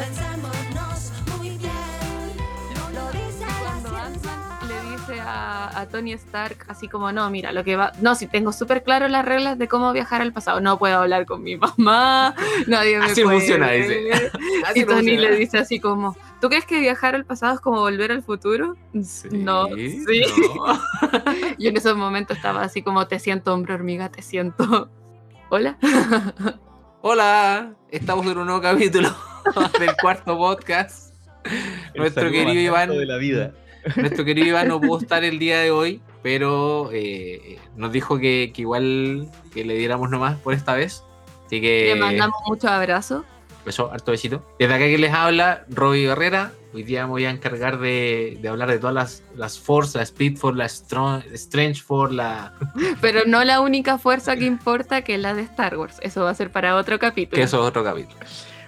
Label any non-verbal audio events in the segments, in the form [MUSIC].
Pensémonos muy bien. Lo dice la Cuando ciencia. Ant-Man le dice a, a Tony Stark así como, no, mira, lo que va... No, si tengo súper claro las reglas de cómo viajar al pasado. No puedo hablar con mi [LAUGHS] mamá, nadie me Así puede funciona, dice. ver". [LAUGHS] Así Y Tony funciona. le dice así como, ¿tú crees que viajar al pasado es como volver al futuro? Sí, No, sí. no. [LAUGHS] Yo en esos momentos estaba así como, te siento, hombre hormiga, te siento. Hola. Hola, estamos en un nuevo capítulo [LAUGHS] del cuarto podcast. El Nuestro querido Iván, de la vida. nuestro querido Iván no pudo [LAUGHS] estar el día de hoy, pero eh, nos dijo que, que igual que le diéramos nomás por esta vez. Así que Le mandamos muchos abrazos. beso, harto besito. Desde acá que les habla, Robbie Herrera. Hoy día me voy a encargar de, de hablar de todas las, las Force, la Speed Force, la Strong, Strange Force, la... [LAUGHS] Pero no la única fuerza que importa, que es la de Star Wars. Eso va a ser para otro capítulo. que eso es otro capítulo.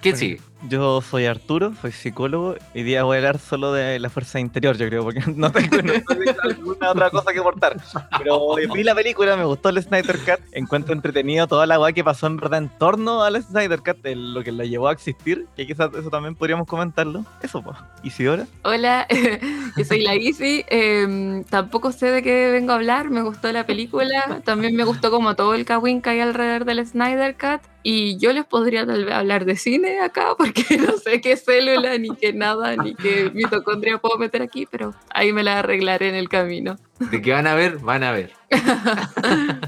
¿Qué Bueno, sigue? Yo soy Arturo, soy psicólogo. Hoy día voy a hablar solo de la fuerza interior, yo creo, porque [LAUGHS] no tengo, no tengo alguna otra cosa que aportar. Pero vi la película, me gustó el Snyder Cut. Encuentro entretenido toda la weá que pasó en verdad en torno al Snyder Cut, de lo que lo llevó a existir, que quizás eso también podríamos comentarlo. Eso, pues. Isidora. Hola, [LAUGHS] yo soy la Isi. em, tampoco sé de qué vengo a hablar. Me gustó la película. También me gustó como todo el kawin que hay alrededor del Snyder Cut. Y yo les podría tal vez hablar de cine acá, [LAUGHS] porque no sé qué célula, ni qué nada, ni qué mitocondria puedo meter aquí, pero ahí me la arreglaré en el camino. ¿De qué van a ver? Van a ver. [LAUGHS]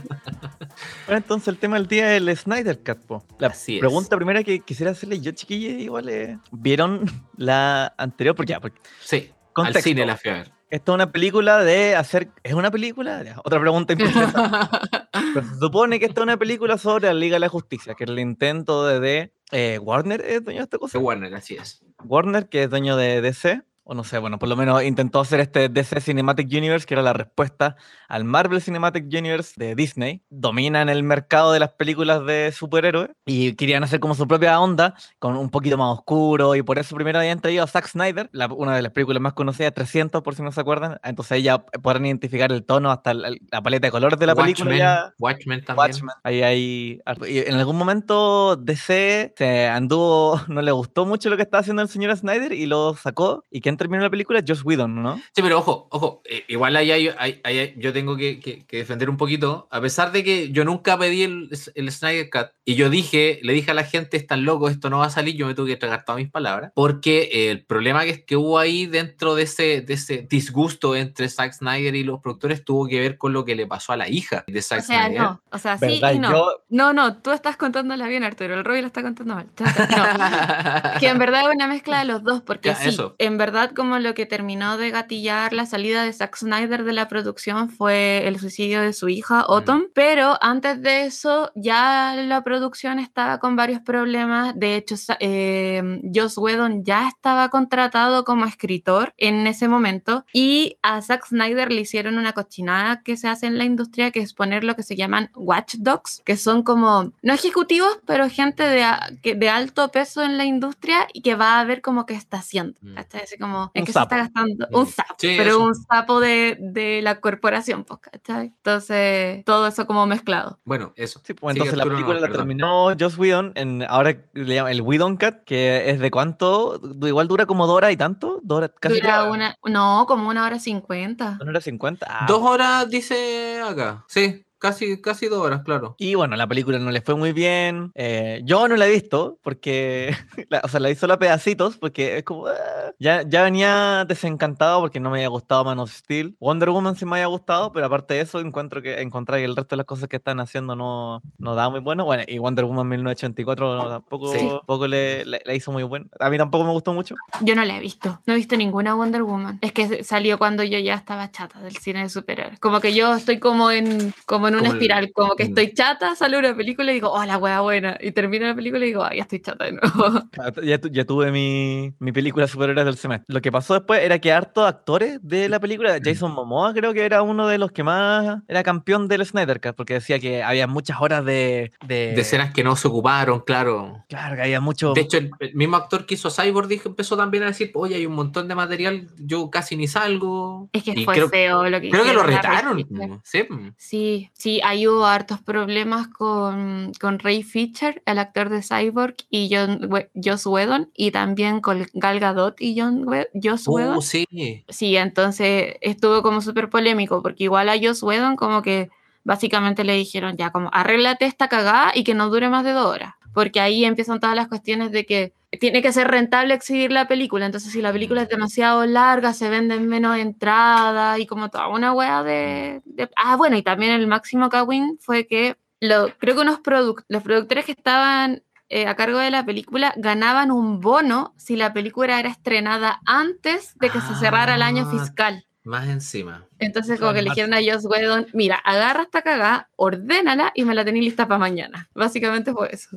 Bueno, entonces el tema del día es el Snyder Cut, po. La Así es. pregunta primera que quisiera hacerle yo, chiquillos, igual ¿vieron la anterior? Porque ya, porque Sí, al Contexto. cine la fui a ver. Esta es una película de hacer. ¿Es una película? Otra pregunta importante. [LAUGHS] Pero se supone que esta es una película sobre la Liga de la Justicia, que es el intento de, de, eh, Warner, ¿es dueño de esta cosa? De Warner, así es. Warner, que es dueño de DC, o no sé, bueno, por lo menos intentó hacer este DC Cinematic Universe, que era la respuesta al Marvel Cinematic Universe de Disney. Dominan el mercado de las películas de superhéroes y querían hacer como su propia onda, con un poquito más oscuro, y por eso primero habían traído a Zack Snyder, la- una de las películas más conocidas, 300, por si no se acuerdan. Entonces ya podrán identificar el tono hasta la, la paleta de colores de la película. Watchmen, ya. Watchmen también. Watchmen. Ahí hay. harto. Y en algún momento DC se anduvo, [LAUGHS] no le gustó mucho lo que estaba haciendo el señor Snyder y lo sacó. ¿Y quién terminó la película? Josh Whedon, ¿no? Sí, pero ojo, ojo, eh, igual ahí hay- ahí hay- yo tengo que, que- que defender un poquito, a pesar de que yo nunca pedí el, el Snyder Cut y yo dije, le dije a la gente, están locos, esto no va a salir, yo me tuve que tragar todas mis palabras, porque eh, el problema que, que hubo ahí dentro de ese, de ese disgusto entre Zack Snyder y los productores tuvo que ver con lo que le pasó a la hija de Zack O sea, Snyder. no. O sea, sí y no. Yo- No, no, tú estás contándola bien, Arturo. El Roy la está contando mal. No. [LAUGHS] Que en verdad es una mezcla de los dos, porque Ya, sí, eso. en verdad como lo que terminó de gatillar la salida de Zack Snyder de la producción fue el suicidio de su hija Autumn, pero antes de eso ya la producción estaba con varios problemas, de hecho eh, Joss Whedon ya estaba contratado como escritor en ese momento y a Zack Snyder le hicieron una cochinada que se hace en la industria que es poner lo que se llaman watchdogs, que son como, no ejecutivos, pero gente de, de alto peso en la industria y que va a ver como que está haciendo. Mm. ¿cachai? Así como, en Un qué se está sapo. gastando. Mm. Un sapo, Sí, pero eso. un sapo de, de la corporación, pues, ¿cachai? Entonces, todo eso como mezclado. Bueno, eso. Sí, pues Sí, entonces la Arturo, no, película la perdón. terminó Josh Whedon. En, ahora le llaman el Whedon Cut, que es de cuánto. Igual dura como dos horas y tanto. Dos horas, casi Dura una, no, como una hora cincuenta. una hora cincuenta. Ah, Dos horas dice acá. Sí, casi, casi dos horas, claro. Y bueno, la película no le fue muy bien. Eh, yo no la he visto porque, [LAUGHS] la- o sea, la vi solo a pedacitos porque es como, ah, ya, ya venía desencantado porque no me había gustado Man of Steel. Wonder Woman sí me había gustado, pero aparte de eso encuentro que encontrar que el resto de las cosas que están haciendo no, no da muy bueno. Bueno, y Wonder Woman 1984 no, tampoco, Sí. tampoco le, le- le hizo muy bueno. A mí tampoco me gustó mucho. Yo no la he visto. No he visto ninguna Wonder Woman. Es que salió cuando yo ya estaba chata del cine de superhéroes. Como que yo estoy como en, como en una Como el- espiral. Como que Mm. estoy chata, sale una película y digo, oh, la wea buena. Y termina la película y digo, ah, ya estoy chata de nuevo. [LAUGHS] Ah, Ya, tu- ya tuve mi, mi película superhéroes del semestre. Lo que pasó después era que hartos actores de la película, [LAUGHS] Jason Momoa creo que era uno de los que más era campeón del Snyder Cut, porque decía que había muchas horas de... De, De escenas que no se ocuparon, claro. Claro, que había mucho... De hecho, el, el mismo actor que hizo Cyborg dijo, empezó también a decir, oye, hay un montón de material, yo casi ni salgo. Es que Y fue creo, feo lo que creo que lo retaron. como, Sí. Sí, Sí, ahí hubo hartos problemas con, con Ray Fisher, el actor de Cyborg, y John, We- Joss Whedon, y también con Gal Gadot y John We- Joss Whedon. Uh, sí. Sí, entonces estuvo como súper polémico, porque igual a Joss Whedon como que básicamente le dijeron ya como arréglate esta cagada y que no dure más de dos horas, porque ahí empiezan todas las cuestiones de que tiene que ser rentable exhibir la película, entonces si la película es demasiado larga se venden menos entradas y como toda una wea de, de- Ah, bueno, y también el máximo Kawin fue que lo, creo que unos produc- los productores que estaban eh, a cargo de la película ganaban un bono si la película era estrenada antes de que se cerrara el año Ah. fiscal. Más encima. Entonces, como que le dijeron a Joss Whedon, mira, agarra esta cagada, ordénala y me la tenéis lista para mañana. Básicamente fue eso.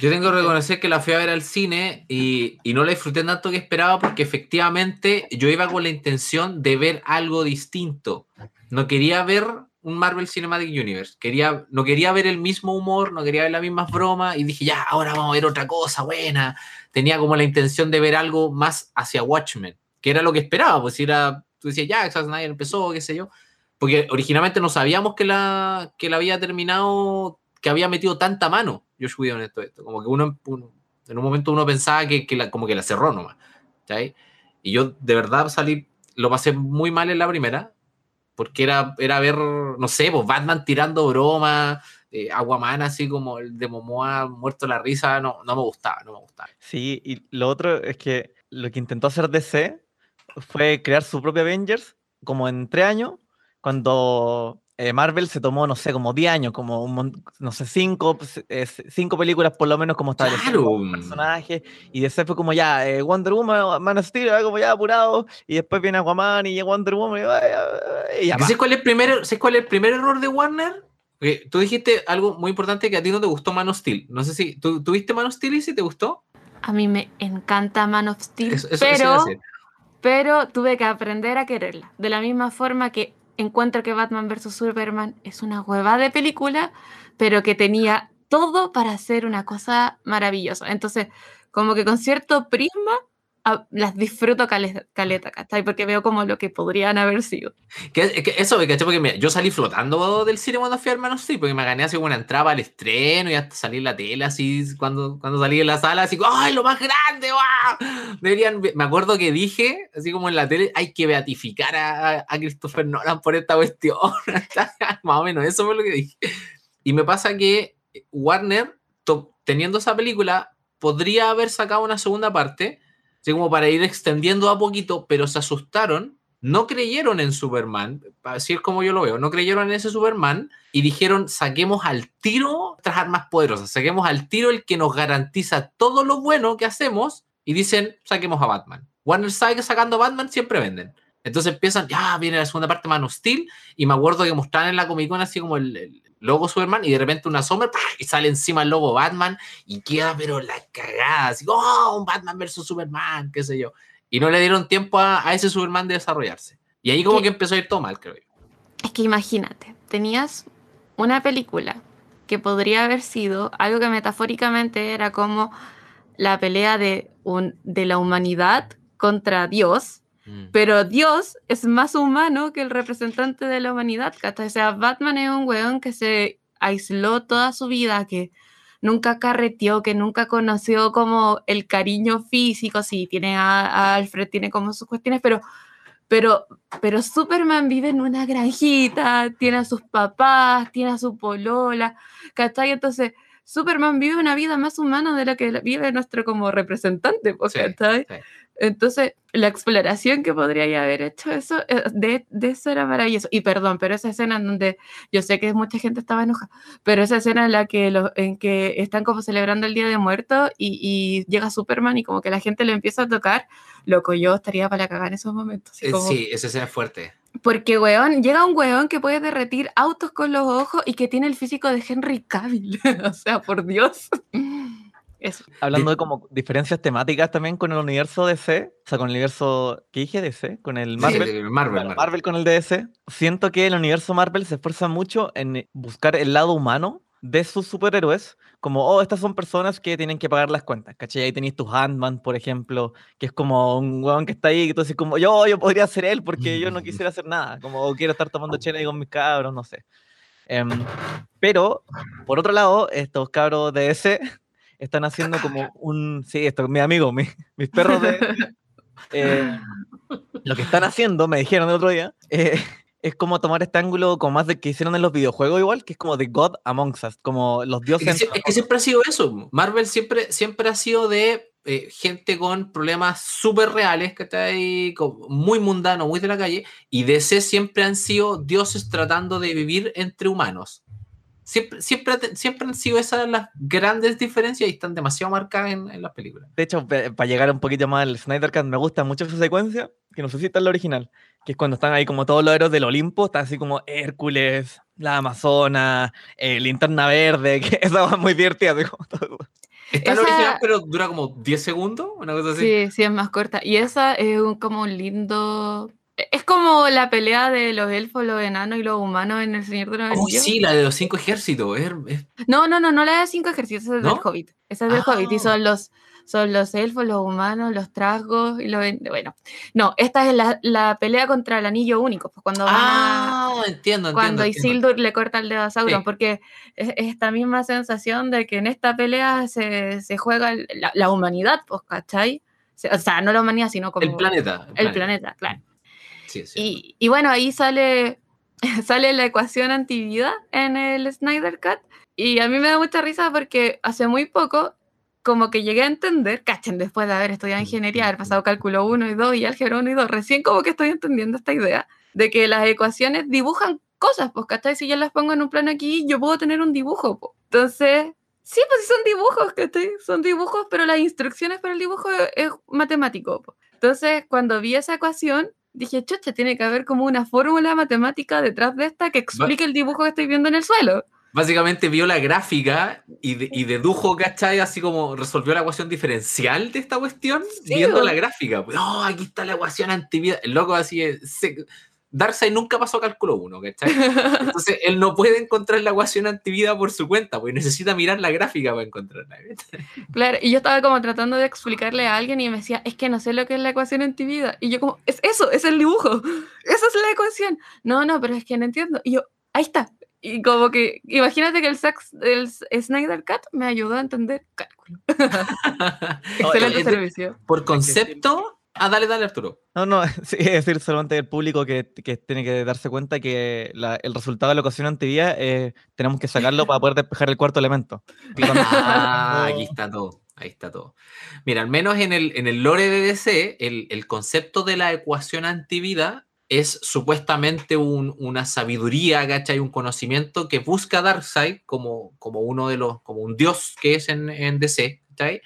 Yo tengo que reconocer que la fui a ver al cine y, y no la disfruté tanto que esperaba porque efectivamente yo iba con la intención de ver algo distinto. No quería ver un Marvel Cinematic Universe. Quería, no quería ver el mismo humor, no quería ver las mismas bromas y dije, ya, ahora vamos a ver otra cosa buena. Tenía como la intención de ver algo más hacia Watchmen, que era lo que esperaba, pues era, tú decías, ya, Zack Snyder empezó, qué sé yo. Porque originalmente no sabíamos que la, que la había terminado, que había metido tanta mano Josh Whedon en todo esto. Como que uno, uno- en un momento uno pensaba que, que la, como que la cerró nomás. ¿cachai? Y yo de verdad salí, lo pasé muy mal en la primera, porque era, era ver, no sé, pues Batman tirando bromas, eh, Aquaman así como el de Momoa muerto la risa, no, no me gustaba, no me gustaba. Sí, y lo otro es que lo que intentó hacer DC fue crear su propio Avengers como en tres años, cuando eh, Marvel se tomó, no sé, como 10 años, como, un no sé, cinco, eh, cinco películas por lo menos como estableciendo Claro. un personaje, y DC fue como ya, eh, Wonder Woman, Man of Steel, ah, como ya apurado, y después viene Aquaman y Wonder Woman, y, y ya. ¿Sabes cuál, es el primer, ¿Sabes cuál es el primer error de Warner? Que tú dijiste algo muy importante que a ti no te gustó Man of Steel. No sé si, ¿tú, ¿tuviste Man of Steel y si te gustó? A mí me encanta Man of Steel, Eso- eso- eso pero, decir. Pero tuve que aprender a quererla. De la misma forma que encuentro que Batman vs. Superman es una hueva de película, pero que tenía todo para hacer una cosa maravillosa. Entonces, como que con cierto prisma a- las disfruto caleta, caleta, ¿cachai? Porque veo como lo que podrían haber sido. Que, que eso caché porque mira, yo salí flotando del cine cuando fui Man of Steel, porque me gané así una entrada al estreno y hasta salí en la tele así cuando, cuando salí en la sala, así ¡ay, lo más grande! ¡guau! Deberían, me acuerdo que dije, así como en la tele, hay que beatificar a, a Christopher Nolan por esta cuestión. [LAUGHS] más o menos, eso fue lo que dije. Y me pasa que Warner, teniendo esa película, podría haber sacado una segunda parte, así como para ir extendiendo a poquito, pero se asustaron, no creyeron en Superman, así es como yo lo veo, no creyeron en ese Superman y dijeron, saquemos al tiro otras armas poderosas, saquemos al tiro el que nos garantiza todo lo bueno que hacemos y dicen, saquemos a Batman. Warner sabe que sacando a Batman siempre venden. Entonces empiezan, ya viene la segunda parte Man of y me acuerdo que mostraban en la Comic Con así como el logo Superman, y de repente una sombra, y sale encima el logo Batman, y queda pero la cagada, así, oh, un Batman versus Superman, qué sé yo. Y no le dieron tiempo a, a ese Superman de desarrollarse. Y ahí como que empezó a ir todo mal, creo yo. Es que imagínate, tenías una película que podría haber sido algo que metafóricamente era como la pelea de, un, de la humanidad contra Dios, Mm. pero Dios es más humano que el representante de la humanidad. ¿cachai? O sea, Batman es un weón que se aisló toda su vida, que nunca carreteó, que nunca conoció como el cariño físico, sí, tiene a, a Alfred, tiene como sus cuestiones, pero, pero, pero Superman vive en una granjita, tiene a sus papás, tiene a su polola, ¿cachai? Entonces, Superman vive una vida más humana de la que vive nuestro como representante, pues, Sí, ¿cachai? sí. Entonces, la exploración que podría haber hecho eso, eh, de, de eso era maravilloso. Y perdón, pero esa escena en donde yo sé que mucha gente estaba enojada, pero esa escena en la que, lo- en que están como celebrando el Día de Muertos y, y llega Superman y como que la gente le empieza a tocar, loco, yo estaría para cagar en esos momentos. Eh, como- Sí, esa escena es fuerte. Porque, weón, llega un weón que puede derretir autos con los ojos y que tiene el físico de Henry Cavill. [LAUGHS] o sea, por Dios. Eso. Hablando de como diferencias temáticas también con el universo DC, o sea, con el universo, ¿qué dije DC? Con el Sí, Marvel. Marvel, Marvel. Marvel con el DC. Siento que el universo Marvel se esfuerza mucho en buscar el lado humano de sus superhéroes, como, oh, estas son personas que tienen que pagar las cuentas, ¿cachai? Ahí tenéis tu Ant-Man, por ejemplo, que es como un weón que está ahí, que tú dices como, yo, yo podría ser él porque yo no [LAUGHS] quisiera hacer nada, como "Oh, quiero estar tomando chela ahí con mis cabros, no sé. Em, pero, por otro lado, estos cabros de DC están haciendo como [LAUGHS] un. Sí, esto, mi amigo, mi- mis perros de. [LAUGHS] eh, lo que están haciendo, me dijeron el otro día, eh, [LAUGHS] es como tomar este ángulo como más de que hicieron en los videojuegos igual, que es como The God Amongst Us, como los Es dioses. que, sie- es que siempre ha sido eso. Marvel siempre, siempre ha sido de eh, gente con problemas súper reales, que está ahí muy mundano, muy de la calle, y DC siempre han sido dioses tratando de vivir entre humanos. Siempre, siempre, siempre han sido esas las grandes diferencias y están demasiado marcadas en, en las películas. De hecho, para llegar un poquito más al Snyder Cut, me gusta mucho esa secuencia, que no sé si está en la original, que es cuando están ahí como todos los héroes del Olimpo, está así como Hércules, la Amazona, eh, Linterna Verde, [LAUGHS] que esa va muy divertida. así como todo. Está en la Esa- original, pero dura como 10 segundos, una cosa así. Sí, sí, es más corta. Y esa es un, como un lindo... Es como la pelea de los elfos, los enanos y los humanos en El Señor de los Oh, Anillos. sí, la de los cinco ejércitos. es- es- No, no, no, no la de cinco ejércitos, esa es del ¿No? Hobbit. Esa es del Hobbit y Ah. son los, son los elfos, los humanos, los trasgos y los... en- Bueno, no, esta es la, la pelea contra el anillo único, pues cuando van a- Ah, entiendo, entiendo. cuando entiendo. Isildur le corta el dedo a Sauron, Sí. porque es es esta misma sensación de que en esta pelea se, se juega el- la, la humanidad, pues, ¿cachai? O sea, no la humanidad, sino como El planeta. el planeta, claro. Sí, sí. Y, y bueno, ahí sale, [LAUGHS] sale la ecuación antivida en el Snyder Cut. Y a mí me da mucha risa porque hace muy poco, como que llegué a entender, cachen, después de haber estudiado ingeniería, haber pasado cálculo 1 y 2 y álgebra 1 y 2, recién como que estoy entendiendo esta idea de que las ecuaciones dibujan cosas, pues, ¿cachai? Si yo las pongo en un plano aquí, yo puedo tener un dibujo, pues. Entonces, sí, pues son dibujos, ¿cachai? Son dibujos, pero las instrucciones para el dibujo es, es matemático, po. Entonces, cuando vi esa ecuación, dije, chucha, tiene que haber como una fórmula matemática detrás de esta que explique el dibujo que estoy viendo en el suelo. Básicamente vio la gráfica y, de- y dedujo, ¿cachai? Así como resolvió la ecuación diferencial de esta cuestión Sí, viendo la gráfica. Oh, aquí está la ecuación antivida. El loco así es. se- Darkseid nunca pasó cálculo 1, ¿cachai? [LAUGHS] Entonces él no puede encontrar la ecuación antivida por su cuenta, porque necesita mirar la gráfica para encontrarla. Claro, y yo estaba como tratando de explicarle a alguien y me decía, es que no sé lo que es la ecuación antivida. Y yo como, es eso, es el dibujo, esa es la ecuación. No, no, pero es que no entiendo. Y yo, ahí está. Y como que, imagínate que el, Sax, el Snyder Cut me ayudó a entender cálculo. [LAUGHS] [LAUGHS] Excelente de- servicio. Por concepto. Ah, dale, dale, Arturo. No, no, [LAUGHS] sí, es decir, solamente el público que, que tiene que darse cuenta que la- el resultado de la ecuación antivida eh, tenemos que sacarlo para poder despejar el cuarto elemento. [LAUGHS] Ah, aquí está todo. Ahí está todo. Mira, al menos en el, en el lore de DC, el, el concepto de la ecuación antivida es supuestamente un- una sabiduría, ¿cachai? Un conocimiento que busca Darkseid como, como uno de los, como un dios que es en, en DC, ¿cachai?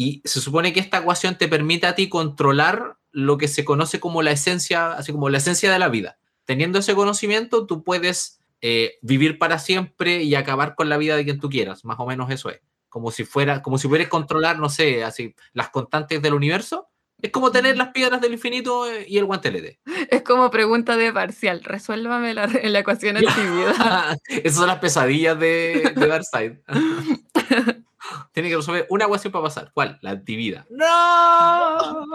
Y se supone que esta ecuación te permite a ti controlar lo que se conoce como la esencia, así como la esencia de la vida. Teniendo ese conocimiento, tú puedes eh, vivir para siempre y acabar con la vida de quien tú quieras. Más o menos eso es. Como si fuera, como si pudieras controlar, no sé, así, las constantes del universo. Es como tener las piedras del infinito eh, y el guantelete. Es como pregunta de parcial, resuélvame la, la ecuación antivida. [LAUGHS] Esas son las pesadillas de, de Darkseid. [LAUGHS] Tiene que resolver una ecuación para pasar. ¿Cuál? La antivida. ¡No!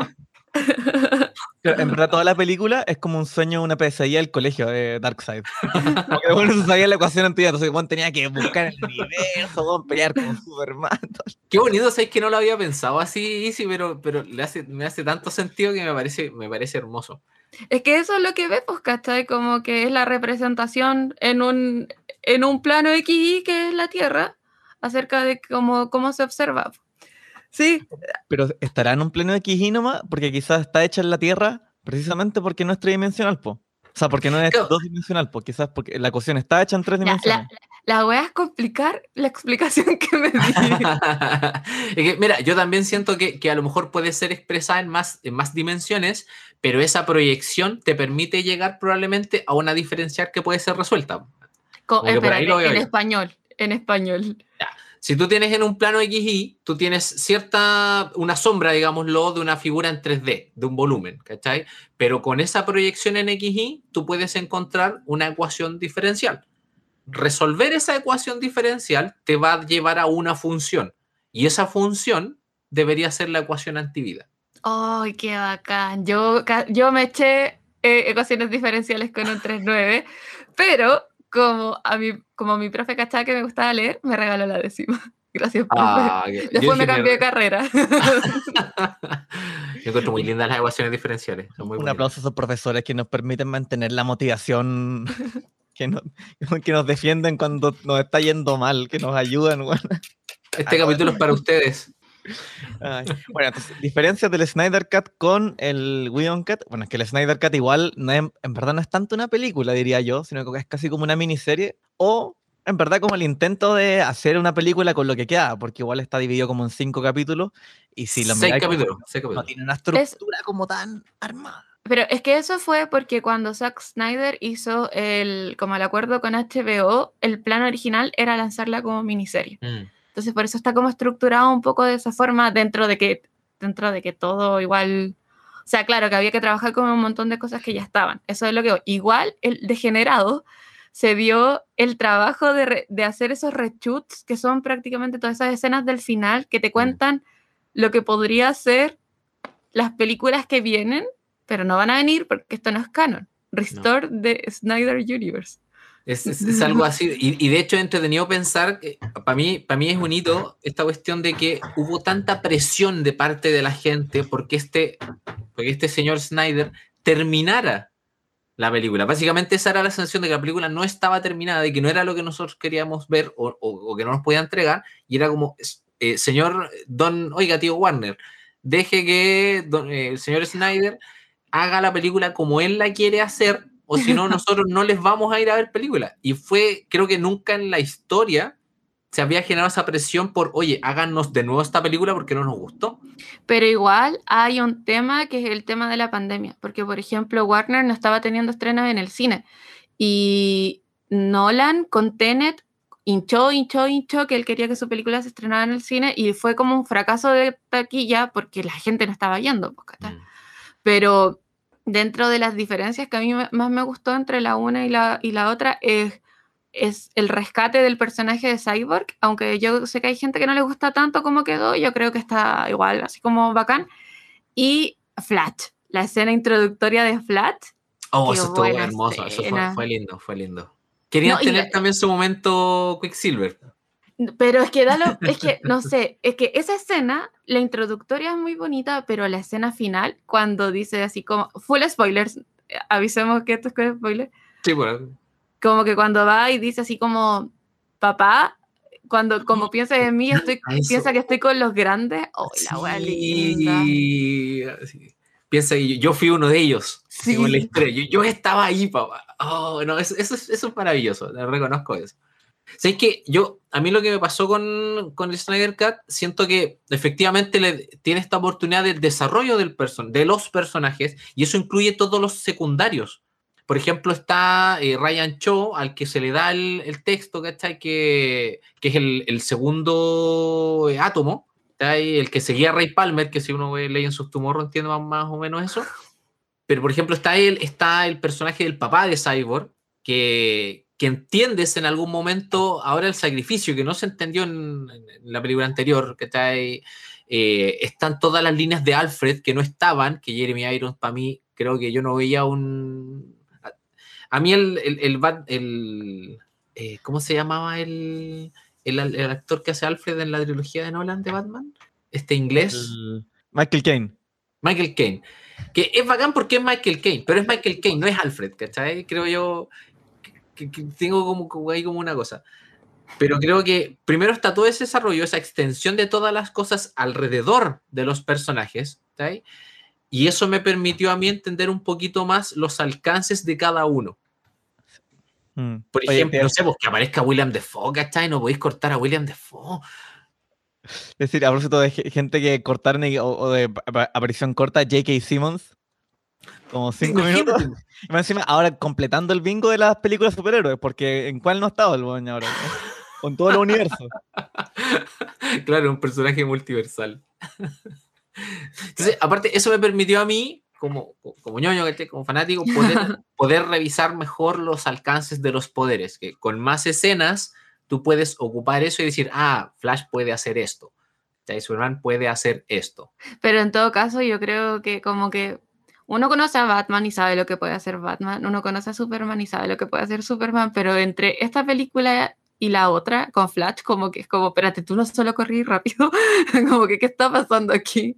[LAUGHS] Pero en verdad, toda la película es como un sueño, una pesadilla del colegio de Darkseid. Porque bueno, se sabía la ecuación antigua, entonces bueno, tenía que buscar el universo, bueno, pelear con Superman. todo. Qué bonito, sabes que no lo había pensado así, Easy, pero, pero le hace, me hace tanto sentido que me parece, me parece hermoso. Es que eso es lo que vemos, ¿cachai? Como que es la representación en un, en un plano XY que es la Tierra, acerca de cómo, cómo se observa. Sí, Pero estará en un plano XY nomás, porque quizás está hecha en la Tierra precisamente porque no es tridimensional, po. O sea, porque no es Claro. dos-dimensional, pues quizás porque la ecuación está hecha en tres la, la, dimensiones. la wea es complicar la explicación que me di. [LAUGHS] Es que, mira, yo también siento que, que a lo mejor puede ser expresada en más, en más dimensiones, pero esa proyección te permite llegar probablemente a una diferencial que puede ser resuelta. Co- espérate, en yo. español, en español. Si tú tienes en un plano XY, tú tienes cierta, una sombra, digámoslo, de una figura en 3D, de un volumen, ¿cachai? Pero con esa proyección en XY, tú puedes encontrar una ecuación diferencial. Resolver esa ecuación diferencial te va a llevar a una función. Y esa función debería ser la ecuación antivida. ¡Ay, qué bacán! Yo, yo me eché eh, ecuaciones diferenciales con un 3.9, pero como a mi, como mi profe cachaba que me gustaba leer, me regaló la décima. [LAUGHS] Gracias, profe. Ah, Después me cambié de carrera. [LAUGHS] [LAUGHS] Yo encuentro muy lindas las ecuaciones diferenciales. son muy Un bonitas. aplauso a esos profesores que nos permiten mantener la motivación, que nos, que nos defienden cuando nos está yendo mal, que nos ayudan. Este capítulo es para ustedes. Ay. Bueno, entonces, diferencias del Snyder Cut con el Whedon Cut. Bueno, es que el Snyder Cut igual no es- en verdad no es tanto una película, diría yo, sino que es casi como una miniserie. O en verdad como el intento de hacer una película con lo que queda, porque igual está dividido como en cinco capítulos. Y si lo seis miráis como- capítulos. seis no capítulos. tiene una estructura como tan armada. Pero es que eso fue porque cuando Zack Snyder hizo el, como el acuerdo con HBO, el plan original era lanzarla como miniserie. Mm. Entonces por eso está como estructurado un poco de esa forma dentro de que, dentro de que todo igual... O sea, claro que había que trabajar con un montón de cosas que ya estaban. Eso es lo que... Igual el degenerado se dio el trabajo de, re- de hacer esos reshoots que son prácticamente todas esas escenas del final que te cuentan lo que podría ser las películas que vienen, pero no van a venir porque esto no es canon. Restore the Snyder Universe. Es, es- es algo así. Y, y de hecho, entretenido pensar, para mí, para mí es un hito esta cuestión de que hubo tanta presión de parte de la gente porque este, porque este señor Snyder terminara la película. Básicamente esa era la sensación de que la película no estaba terminada, de que no era lo que nosotros queríamos ver o, o- o que no nos podía entregar. Y era como, eh, señor Don, oiga, tío Warner, deje que don- eh, el señor Snyder haga la película como él la quiere hacer, o si no, nosotros no les vamos a ir a ver películas. Y fue, creo que nunca en la historia se había generado esa presión por, oye, háganos de nuevo esta película porque no nos gustó. Pero igual hay un tema que es el tema de la pandemia, porque por ejemplo Warner no estaba teniendo estrenos en el cine y Nolan con Tenet hinchó, hinchó, hinchó que él quería que su película se estrenara en el cine y fue como un fracaso de taquilla porque la gente no estaba yendo. pues, ¿cachai? Pero dentro de las diferencias que a mí más me gustó entre la una y la, y la otra es, es el rescate del personaje de Cyborg, aunque yo sé que hay gente que no le gusta tanto como quedó, yo creo que está igual, así como bacán. Y Flash, la escena introductoria de Flash. Oh, eso estuvo hermoso, eso fue, lindo, fue lindo. Querían No, tener la- también su momento Quicksilver. Pero es que da lo- es que no [LAUGHS] sé, es que esa escena, la introductoria es muy bonita, pero la escena final, cuando dice así como, full spoilers, eh, avisemos que esto es con spoiler, Sí, bueno. como que cuando va y dice así como, papá, cuando como piensa en mí, estoy, [LAUGHS] piensa que estoy con los grandes, oh, la wea linda. Sí, sí. Piensa que yo, fui uno de ellos. Sí. La historia. Yo, yo estaba ahí, papá. Oh, no, eso, eso, es- eso es maravilloso. reconozco eso. ¿Sabes que Yo, a mí lo que me pasó con, con el Snyder Cut, siento que efectivamente le, tiene esta oportunidad del desarrollo del person de los personajes y eso incluye todos los secundarios. Por ejemplo, está eh, Ryan Cho, al que se le da el, el texto, ¿cachai? Que, que es el, el segundo eh, átomo, el que seguía a Ray Palmer, que si uno ve en sus tumores entiende más, más o menos eso. Pero, por ejemplo, está, él, está el personaje del papá de Cyborg, que, que entiendes en algún momento ahora el sacrificio, que no se entendió en, en la película anterior, que está ahí. Eh, están todas las líneas de Alfred que no estaban, que Jeremy Irons para mí creo que yo no veía un... A, a mí el... el, el, eh, ¿Cómo se llamaba el, el, el actor que hace Alfred en la trilogía de Nolan de Batman? Este inglés. El- Michael Caine. Michael Caine. Que es bacán porque es Michael Caine, pero es Michael Caine, no es Alfred, ¿cachai? Creo yo que, que tengo como, como ahí como una cosa. Pero creo que primero está todo ese desarrollo, esa extensión de todas las cosas alrededor de los personajes, ¿cachai? Y eso me permitió a mí entender un poquito más los alcances de cada uno. Mm. Por Oye, ejemplo, no sé, pues que aparezca William Defoe, ¿cachai? No podéis cortar a William Defoe. Es decir, a propósito de ge- gente que cortaron o, o de ap- aparición corta, J.K. Simmons. Como cinco minutos. Y más encima, ahora completando el bingo de las películas de superhéroes, porque ¿en cuál no ha estado el weón ahora? Con todo el universo. [LAUGHS] claro, un personaje multiversal. [LAUGHS] Entonces, aparte, eso me permitió a mí, como, como ñoño, como fanático, poder, [LAUGHS] poder revisar mejor los alcances de los poderes. Que con más escenas, tú puedes ocupar eso y decir, ah, Flash puede hacer esto. Superman puede hacer esto. Pero en todo caso, yo creo que como que uno conoce a Batman y sabe lo que puede hacer Batman, uno conoce a Superman y sabe lo que puede hacer Superman, pero entre esta película y la otra, con Flash, como que es como, espérate, tú no solo corrí rápido, [LAUGHS] como que, ¿qué está pasando aquí?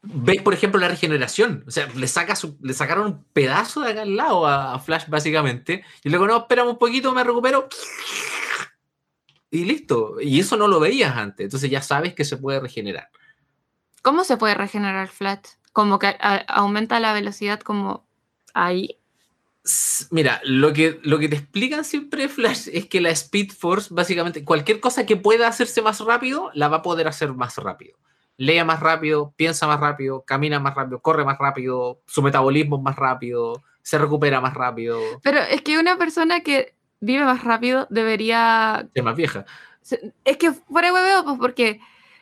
¿Veis, por ejemplo, la regeneración? O sea, le, saca su- le sacaron un pedazo de acá al lado a, a Flash, básicamente. Y luego, no, espérame un poquito, me recupero. Y listo. Y eso no lo veías antes. Entonces ya sabes que se puede regenerar. ¿Cómo se puede regenerar Flash? Como que a- aumenta la velocidad como ahí. Mira, lo que, lo que te explican siempre Flash es que la Speed Force, básicamente, cualquier cosa que pueda hacerse más rápido, la va a poder hacer más rápido. Lea más rápido, piensa más rápido, camina más rápido, corre más rápido, su metabolismo es más rápido, se recupera más rápido, Pero es que una persona que vive más rápido debería es más vieja. Es que fuera de hueveo, pues porque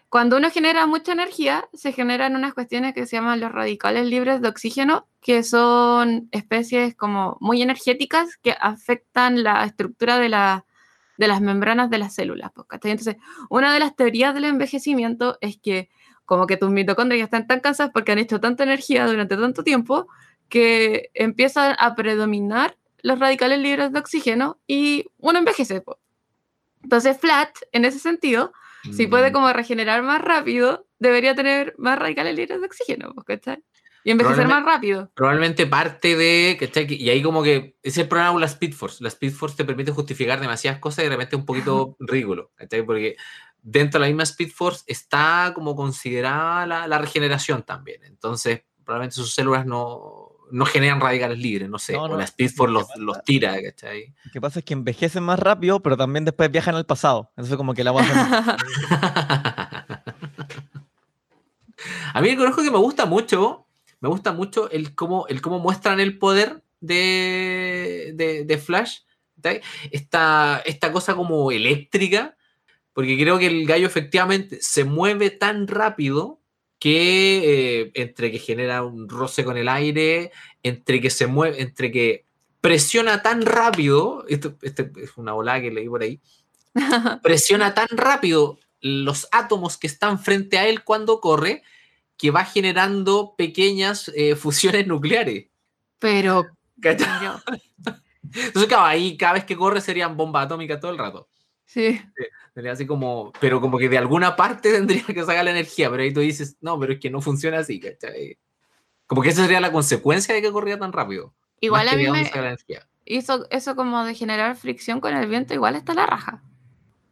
cuando uno genera mucha energía, se generan unas cuestiones que se llaman los radicales libres de oxígeno, que son especies como muy energéticas que afectan la estructura de, la- de las membranas de las células. pues. Entonces, una de las teorías del envejecimiento es que como que tus mitocondrias están tan cansadas porque han hecho tanta energía durante tanto tiempo que empiezan a predominar los radicales libres de oxígeno y uno envejece. pues. Entonces, Flat, en ese sentido, si puede Mm, como regenerar más rápido, debería tener más radicales libres de oxígeno, pues, ¿cachai? Y envejecer más rápido. Probablemente parte de, ¿cachai? Y ahí como que ese es el problema con la Speed Force. La Speed Force te permite justificar demasiadas cosas y de repente es un poquito [LAUGHS] ridículo, ¿cachai? Porque dentro de la misma Speed Force está como considerada la, la regeneración también. Entonces, probablemente sus células no, no generan radicales libres, no sé. No, o no, la Speed Force lo los, los tira, ¿cachai? Lo que pasa es que envejecen más rápido, pero también después viajan al pasado. Entonces como que la [LAUGHS] A mí el conozco que me gusta mucho, me gusta mucho el cómo, el cómo muestran el poder de, de, de Flash. ¿cachai? Esta, esta cosa como eléctrica, porque creo que el gallo efectivamente se mueve tan rápido que eh, entre que genera un roce con el aire, entre que se mueve, entre que presiona tan rápido, esto, esto es una ola que leí por ahí, [LAUGHS] presiona tan rápido los átomos que están frente a él cuando corre que va generando pequeñas eh, fusiones nucleares. Pero, [LAUGHS] Entonces, claro, ahí cada vez que corre serían bombas atómicas todo el rato. sí. Sería así como, pero como que de alguna parte [LAUGHS] tendría que sacar la energía, pero ahí tú dices, no, pero es que no funciona así, ¿cachai? Como que esa sería la consecuencia de que corría tan rápido. Igual a mí me hizo eso como de generar fricción con el viento, igual está la raja.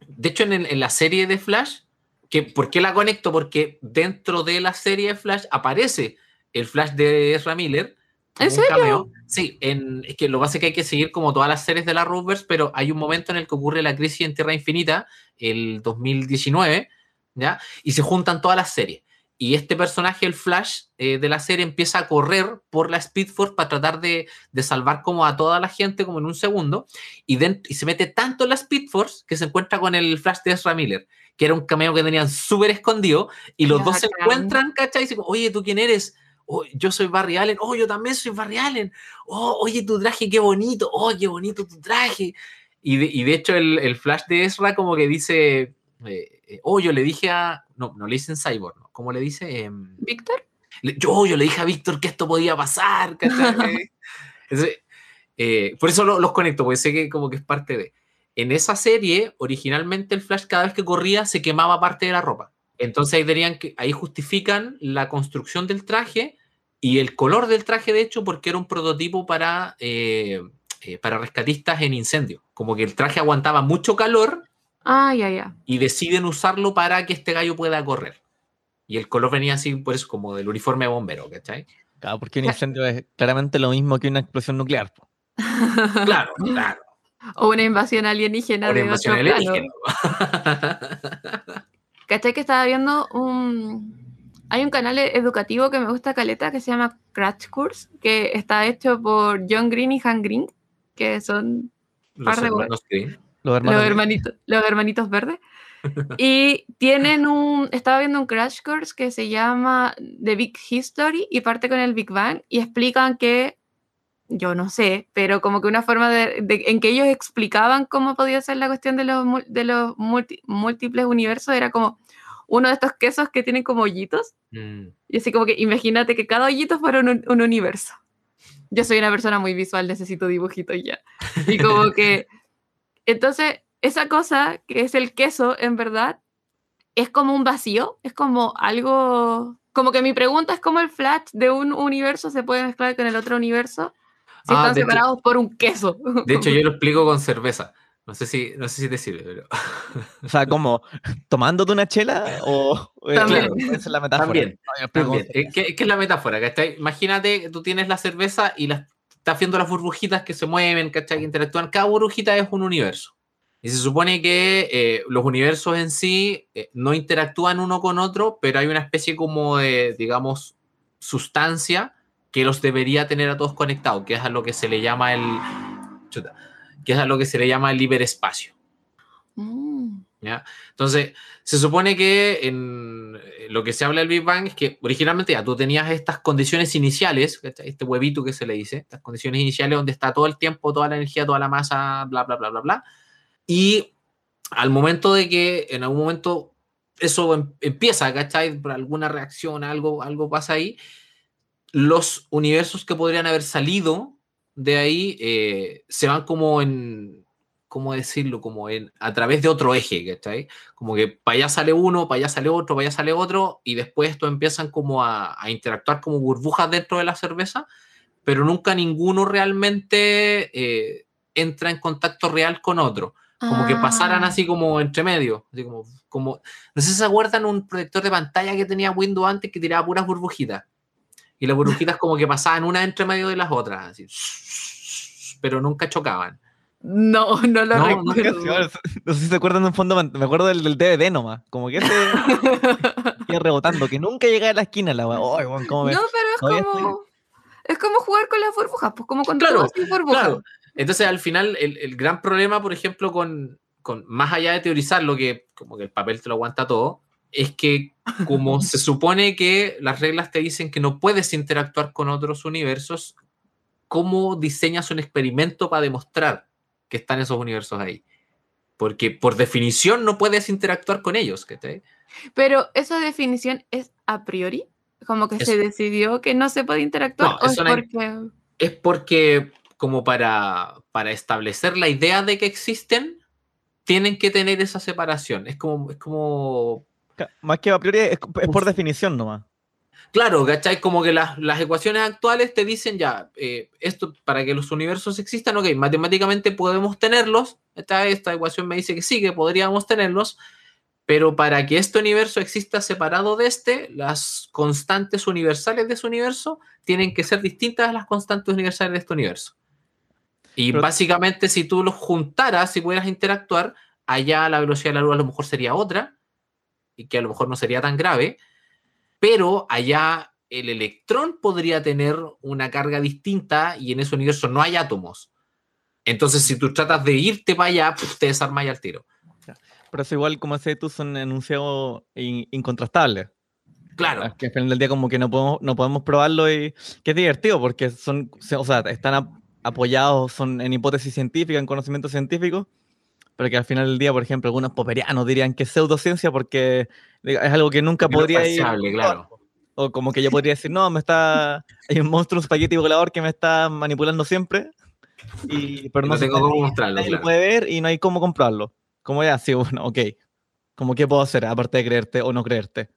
De hecho, en, el- en la serie de Flash, que, ¿por qué la conecto? Porque dentro de la serie de Flash aparece el Flash de Ezra Miller. ¿En serio? cameo. Sí, en, es que lo es que hay que seguir como todas las series de la Rovers, pero hay un momento en el que ocurre la crisis en Tierra Infinita, el 2019, ¿ya? Y se juntan todas las series. Y este personaje, el Flash eh, de la serie, empieza a correr por la Speed Force para tratar de, de salvar como a toda la gente como en un segundo. Y, se mete tanto en la Speed Force que se encuentra con el Flash de Ezra Miller, que era un cameo que tenían súper escondido. Y los dos se encuentran, ¿cachai? Y dicen, oye, ¿tú quién eres? Oh, yo soy Barry Allen. Oh, yo también soy Barry Allen. Oh, oye, tu traje, qué bonito. Oh, qué bonito tu traje. Y de, y de hecho, el, el Flash de Ezra como que dice, eh, eh, oh, yo le dije a... No, no le dicen Cyborg, ¿no? ¿Cómo le dice? Em, ¿Víctor? yo, yo le dije a Víctor que esto podía pasar. [LAUGHS] [LAUGHS] eh, por eso lo- los conecto, porque sé que como que es parte de... En esa serie, originalmente el Flash cada vez que corría se quemaba parte de la ropa. Entonces ahí, tenían que, ahí justifican la construcción del traje y el color del traje, de hecho, porque era un prototipo para, eh, eh, para rescatistas en incendio. Como que el traje aguantaba mucho calor Ah, ya, ya. y deciden usarlo para que este gallo pueda correr. Y el color venía así, por eso, como del uniforme de bombero, ¿cachai? Claro, porque un incendio es claramente lo mismo que una explosión nuclear. po. [LAUGHS] Claro, claro. O una invasión alienígena Una de invasión otro plano. alienígena. [LAUGHS] ¿Cachai que estaba viendo un... Hay un canal educativo que me gusta caleta que se llama Crash Course, que está hecho por John Green y Han Green, que son Los Par de hermanos Green. Los hermanos los hermanitos, los hermanitos verdes. [LAUGHS] Y tienen un, estaba viendo un crash course que se llama The Big History y parte con el Big Bang y explican que, yo no sé, pero como que una forma de, de- en que ellos explicaban cómo podía ser la cuestión de los, de los multi- múltiples universos era como uno de estos quesos que tienen como hoyitos Mm. y así como que imagínate que cada hoyito fuera un, un universo. yo soy una persona muy visual, necesito dibujitos ya. Y como [LAUGHS] que, entonces, esa cosa que es el queso, en verdad, es como un vacío, es como algo, como que mi pregunta es cómo el flash de un universo se puede mezclar con el otro universo si Ah, están hecho- separados por un queso. De hecho, yo [LAUGHS] lo explico con cerveza. No sé si, no sé si te sirve, pero. [LAUGHS] O sea, como tomándote una chela o. es- También. claro, esa es la metáfora. También, No, con Es que, es que es la metáfora, ¿cachai? Imagínate que tú tienes la cerveza y las, estás viendo las burbujitas que se mueven, ¿cachai? Que interactúan. Cada burbujita es un universo. Y se supone que eh, los universos en sí eh, no interactúan uno con otro, pero hay una especie como de, digamos, sustancia que los debería tener a todos conectados, que es a lo que se le llama el. chuta, que es a lo que se le llama el liberespacio. Mm. ¿ya? Entonces, se supone que en eh, lo que se habla del Big Bang es que originalmente ya tú tenías estas condiciones iniciales, este huevito que se le dice, estas condiciones iniciales donde está todo el tiempo, toda la energía, toda la masa, bla, bla, bla, bla, bla. Y al momento de que en algún momento eso em- empieza, ¿cachai? Por alguna reacción, algo, algo pasa ahí, los universos que podrían haber salido de ahí eh, se van como en, ¿cómo decirlo? Como en, a través de otro eje, ¿cachai? Como que para allá sale uno, para allá sale otro, para allá sale otro, y después esto empiezan como a, a interactuar como burbujas dentro de la cerveza, pero nunca ninguno realmente eh, entra en contacto real con otro. Como que pasaran Ah. así como entre medio, así como, como, no sé si se acuerdan un proyector de pantalla que tenía Windows antes que tiraba puras burbujitas. Y las burbujitas como que pasaban una entre medio de las otras, así, pero nunca chocaban. No, no lo No, recuerdo. No sé si se acuerdan de un fondo, me acuerdo del, del DVD nomás, como que ese [LAUGHS] iba rebotando, que nunca llegaba a la esquina la weá. Me- No, pero es como. Es como jugar con las burbujas, pues como con Claro, burbujas. Claro. Entonces, al final, el, el gran problema, por ejemplo, con, con más allá de teorizar lo que como que el papel te lo aguanta todo, es que como se supone que las reglas te dicen que no puedes interactuar con otros universos, ¿cómo diseñas un experimento para demostrar que están esos universos ahí? Porque por definición no puedes interactuar con ellos, ¿cachai? Pero esa definición es a priori, como que Es- se decidió que no se puede interactuar No, o es porque Es porque como para, para establecer la idea de que existen, tienen que tener esa separación. Es como, es como Más que a priori es, es por definición nomás. Claro, ¿cachai? Como que las, las ecuaciones actuales te dicen ya, eh, esto para que los universos existan, ok, matemáticamente podemos tenerlos, esta, esta ecuación me dice que sí, que podríamos tenerlos, pero para que este universo exista separado de este, las constantes universales de ese universo tienen que ser distintas a las constantes universales de este universo. Y Pero- básicamente si tú los juntaras, si pudieras interactuar, allá la velocidad de la luz a lo mejor sería otra, y que a lo mejor no sería tan grave, pero allá el electrón podría tener una carga distinta y en ese universo no hay átomos. Entonces, si tú tratas de irte para allá, puf, te desarmas al tiro. Pero eso igual, como decías tú, son enunciados in- incontrastables. Claro, Es que al final del día como que no podemos, no podemos probarlo y que es divertido porque son, o sea, están ap- apoyados, son en hipótesis científicas, en conocimiento científico, pero que al final del día, por ejemplo, algunos poperianos dirían que es pseudociencia porque es algo que nunca no es podría ir. [LAUGHS] claro. O como que yo podría decir, no, me está. Hay un monstruo, un espagueti volador que me está manipulando siempre. Y, pero no, no tengo cómo mostrarlo. nadie lo claro. puede ver y no hay cómo comprarlo. Como ya, sí, bueno, ok. Como qué puedo hacer, aparte de creerte o no creerte.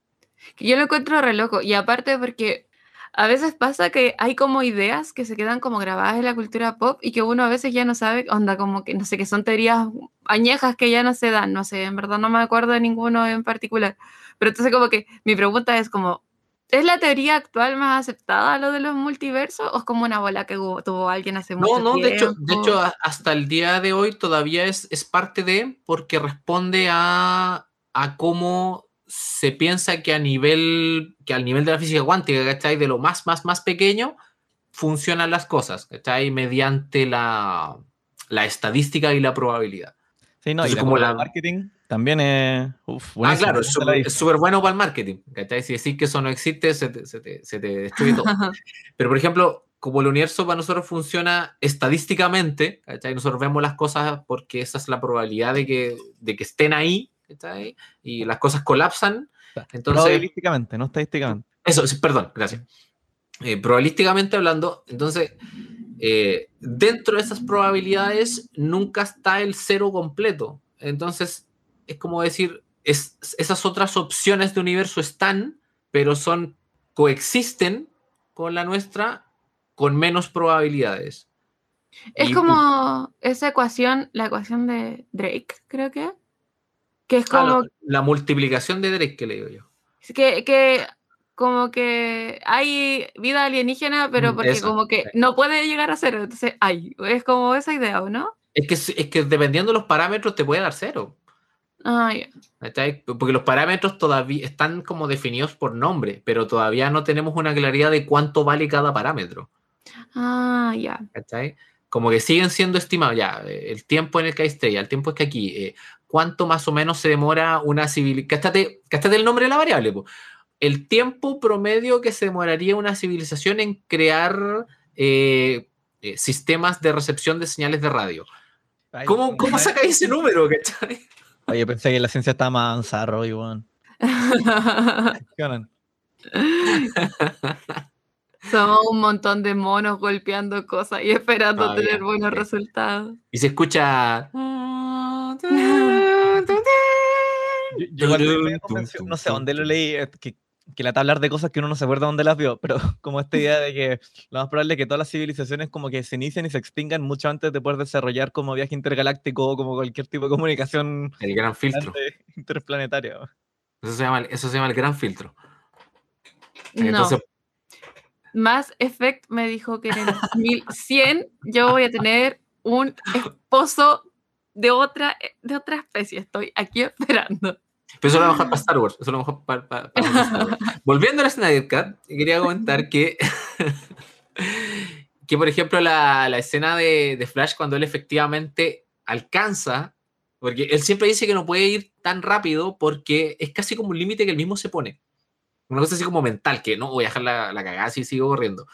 que yo lo encuentro re loco. Y aparte porque a veces pasa que hay como ideas que se quedan como grabadas en la cultura pop y que uno a veces ya no sabe, onda, como que no sé, que son teorías añejas que ya no se dan, no sé, en verdad no me acuerdo de ninguno en particular. Pero entonces como que mi pregunta es como, ¿es la teoría actual más aceptada lo de los multiversos o es como una bola que tuvo alguien hace No, mucho no, tiempo? de hecho, de hecho, hasta el día de hoy todavía es, es parte de, porque responde a, a cómo se piensa que a nivel, que al nivel de la física cuántica, ¿cachai? De lo más, más, más pequeño, funcionan las cosas, ¿cachai? Mediante la, la estadística y la probabilidad. Sí, no, y Entonces, la, como la- marketing también es. Uf, Ah, claro, es súper bueno para el marketing, ¿cachai? Si decís que eso no existe, se te, se te- se te destruye todo. [LAUGHS] Pero, por ejemplo, como el universo para nosotros funciona estadísticamente, ¿cachai? Nosotros vemos las cosas porque esa es la probabilidad de que, de que estén ahí, ¿cachai? Y las cosas colapsan. Entonces, Probabilísticamente, no estadísticamente. eso, sí, perdón, gracias. Eh, probabilísticamente hablando, entonces, eh, dentro de esas probabilidades nunca está el cero completo. Entonces, es como decir, es, esas otras opciones de universo están, pero son, coexisten con la nuestra con menos probabilidades. Es Y- como esa ecuación, la ecuación de Drake, creo que. Que es Ah, como la, la multiplicación de Drake que le digo yo. que, que como que hay vida alienígena, pero Mm, porque eso, como que sí. no puede llegar a cero. Entonces hay. Es como esa idea, ¿o no? Es que, es que dependiendo de los parámetros te puede dar cero. Ah, ya. ¿cachai? Porque los parámetros todavía están como definidos por nombre, pero todavía no tenemos una claridad de cuánto vale cada parámetro. Ah, ya. ¿cachai? Como que siguen siendo estimados ya, eh, el tiempo en el que hay estrella, el tiempo es que aquí, eh, cuánto más o menos se demora una civilización. Cástate, cástate el nombre de la variable. po. El tiempo promedio que se demoraría una civilización en crear eh, eh, sistemas de recepción de señales de radio. Ay, ¿Cómo, cómo ay, sacáis ese número? ¿cachai? Oye, pensé que la ciencia estaba más avanzada, Roy, weón. [LAUGHS] [LAUGHS] Somos un montón de monos golpeando cosas y esperando Todavía, tener buenos resultados. Y se escucha. Yo, yo no sé dónde lo leí, eh, que, que la tabla de cosas que uno no se acuerda dónde las vio, pero [LAUGHS] como esta idea de que lo más probable es que todas las civilizaciones como que se inician y se extingan mucho antes de poder desarrollar como viaje intergaláctico o como cualquier tipo de comunicación El gran filtro. interplanetaria. Eso se llama, eso se llama el gran filtro. No. Entonces, Mass Effect me dijo que en el 2100 yo voy a tener un esposo de otra, de otra especie. Estoy aquí [LAUGHS] esperando. Pero eso es lo mejor para Star Wars. Eso es lo mejor para, para- para Star Wars. [LAUGHS] Volviendo a la Snyder Cut, quería comentar que, [LAUGHS] que por ejemplo, la, la escena de, de Flash, cuando él efectivamente alcanza, porque él siempre dice que no puede ir tan rápido porque es casi como un límite que él mismo se pone. Una cosa así como mental, que no voy a dejar la, la cagada si sigo corriendo.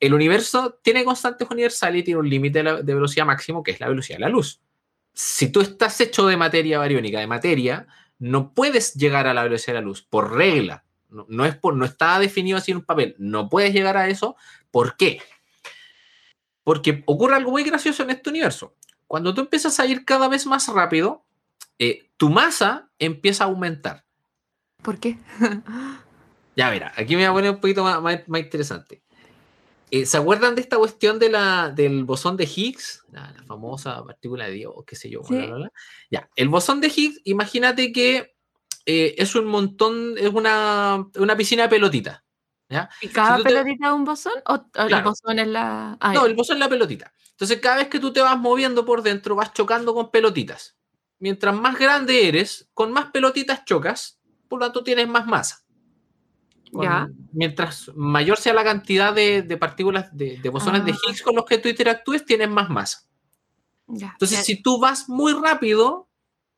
El universo tiene constantes universales y tiene un límite de, de velocidad máximo, que es la velocidad de la luz. Si tú estás hecho de materia bariónica, de materia, no puedes llegar a la velocidad de la luz por regla. No, no es por, no está definido así en un papel. No puedes llegar a eso. ¿Por qué? Porque ocurre algo muy gracioso en este universo. Cuando tú empiezas a ir cada vez más rápido, eh, tu masa empieza a aumentar. ¿Por qué? [LAUGHS] Ya verá, aquí me voy a poner un poquito más, más- más interesante. Eh, ¿Se acuerdan de esta cuestión de la, del bosón de Higgs? La, la famosa partícula de Dios, qué sé yo. bla, Sí. bla, bla. Ya, el bosón de Higgs, imagínate que eh, es un montón, es una, una piscina de pelotitas. ¿ya? ¿Y cada te- pelotita es un bosón? ¿O, o el Claro. bosón es la.? Ah, No, el bosón es la pelotita. Entonces, cada vez que tú te vas moviendo por dentro, vas chocando con pelotitas. Mientras más grande eres, con más pelotitas chocas, por lo tanto tienes más masa. Con- Ya. Mientras mayor sea la cantidad de, de partículas, de, de bosones de Ah. Higgs con los que tú interactúes, tienes más masa. ya, Entonces, ya. si tú vas muy rápido,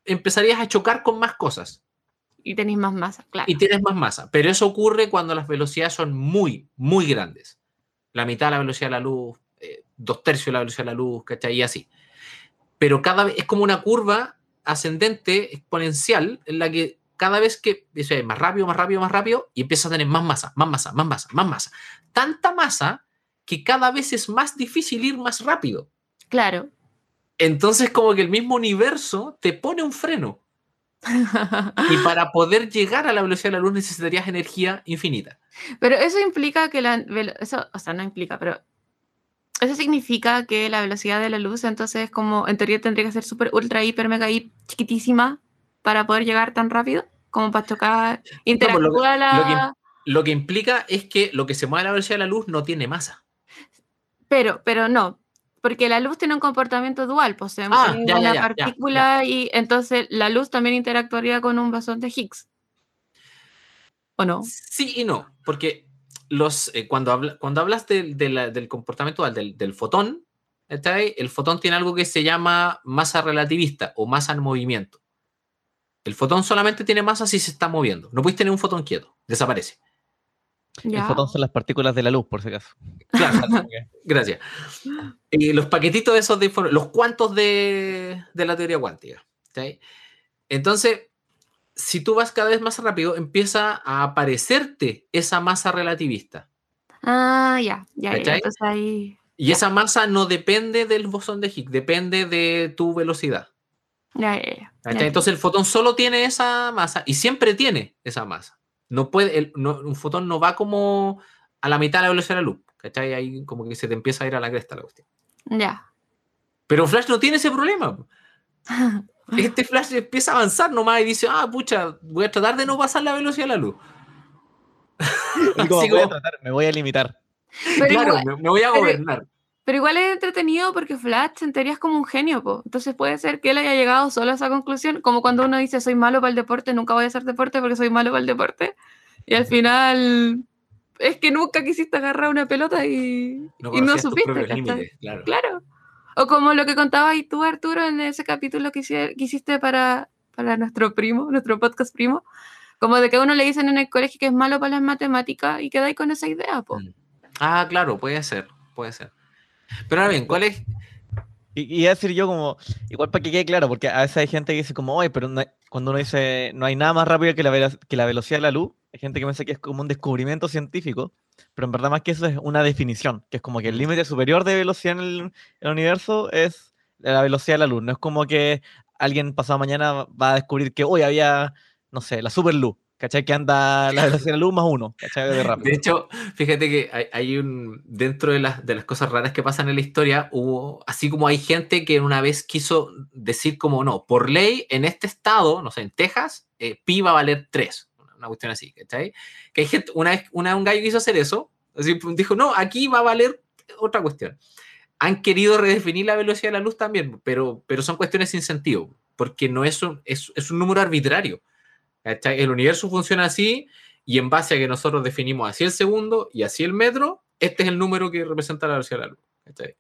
empezarías a chocar con más cosas Y tenéis más masa, claro. y tienes más masa. Pero eso ocurre cuando las velocidades son muy, muy grandes. La mitad de la velocidad de la luz, eh, dos tercios de la velocidad de la luz, ¿cachai? Y así. Pero cada vez es como una curva ascendente, exponencial, en la que cada vez que es más rápido, más rápido, más rápido, y empiezas a tener más masa, más masa, más masa, más masa. Tanta masa que cada vez es más difícil ir más rápido. Claro. Entonces, como que el mismo universo te pone un freno. Y [LAUGHS] para poder llegar a la velocidad de la luz necesitarías energía infinita. Pero eso implica que la. Eso, o sea, no implica, pero. Eso significa que la velocidad de la luz, entonces, como en teoría tendría que ser súper, ultra, hiper, mega, hi- chiquitísima para poder llegar tan rápido, como para chocar. Interactúa la. lo que- Lo que implica es que lo que se mueve a la velocidad de la luz no tiene masa. Pero, pero no, porque la luz tiene un comportamiento dual, pues es Ah, ya, una ya, ya, ya, partícula y entonces la luz también interactuaría con un bosón de Higgs. ¿O no? Sí y no, porque los, eh, cuando, habla- cuando hablas del- de la- del comportamiento dual, del, del fotón, el fotón tiene algo que se llama masa relativista o masa en movimiento. El fotón solamente tiene masa si se está moviendo. No puedes tener un fotón quieto, desaparece. El fotón son las partículas de la luz, por si acaso. Claro, [LAUGHS] gracias. Y los paquetitos esos de los cuantos de, de la teoría cuántica. ¿cachai? Entonces, si tú vas cada vez más rápido, empieza a aparecerte esa masa relativista. Ah, ya, ya, ya, ¿Cachai? Entonces ahí. Y esa masa no depende del bosón de Higgs, depende de tu velocidad. Ya, ya, ya. ¿cachai? Ya. Entonces el fotón solo tiene esa masa y siempre tiene esa masa. No puede, el- no- un fotón no va como a la mitad de la velocidad de la luz. ¿Cachai? Ahí como que se te empieza a ir a la cresta la cuestión. Ya. Pero Flash no tiene ese problema. [LAUGHS] Este Flash empieza a avanzar nomás y dice, ah, pucha, voy a tratar de no pasar la velocidad de la luz. [LAUGHS] Como, voy a tratar, me voy a limitar. Pero, claro, igual, me, me voy a gobernar. pero igual es entretenido porque Flash en teoría es como un genio, po. Entonces puede ser que él haya llegado solo a esa conclusión, como cuando uno dice soy malo para el deporte, nunca voy a hacer deporte porque soy malo para el deporte. Y al final es que nunca quisiste agarrar una pelota y No, y supiste. claro. Claro. O como lo que contabas y tú, Arturo, en ese capítulo que, hice- que hiciste para, para nuestro primo, nuestro podcast primo, como de que a uno le dicen en el colegio que es malo para las matemáticas y quedáis con esa idea, po. Mm. Ah, claro, puede ser, puede ser. Pero ahora bien, ¿cuál es? Y, y decir yo como, igual para que quede claro, porque a veces hay gente que dice como, oye, pero no hay- cuando uno dice, no hay nada más rápido que la, que la velocidad de la luz, hay gente que piensa que es como un descubrimiento científico, pero en verdad más que eso es una definición, que es como que el límite superior de velocidad en el, en el universo es la velocidad de la luz. No es como que alguien pasado mañana va a descubrir que hoy había, no sé, la superluz, ¿cachai? Que anda la velocidad de la luz más uno, ¿cachai? De De rápido. hecho, fíjate que hay, hay un. Dentro de las, de las cosas raras que pasan en la historia, hubo. Así como hay gente que una vez quiso decir, como no, por ley, en este estado, no sé, en Texas, eh, pi va a valer 3. Una cuestión así, ¿cachai? Que hay gente. Una vez una, un gallo quiso hacer eso. Así dijo, no, aquí va a valer otra cuestión. Han querido redefinir la velocidad de la luz también, pero, pero son cuestiones sin sentido, porque no es un, es, es un número arbitrario. ¿Cachai? El universo funciona así y en base a que nosotros definimos así el segundo y así el metro, este es el número que representa la velocidad de la luz. ¿cachai?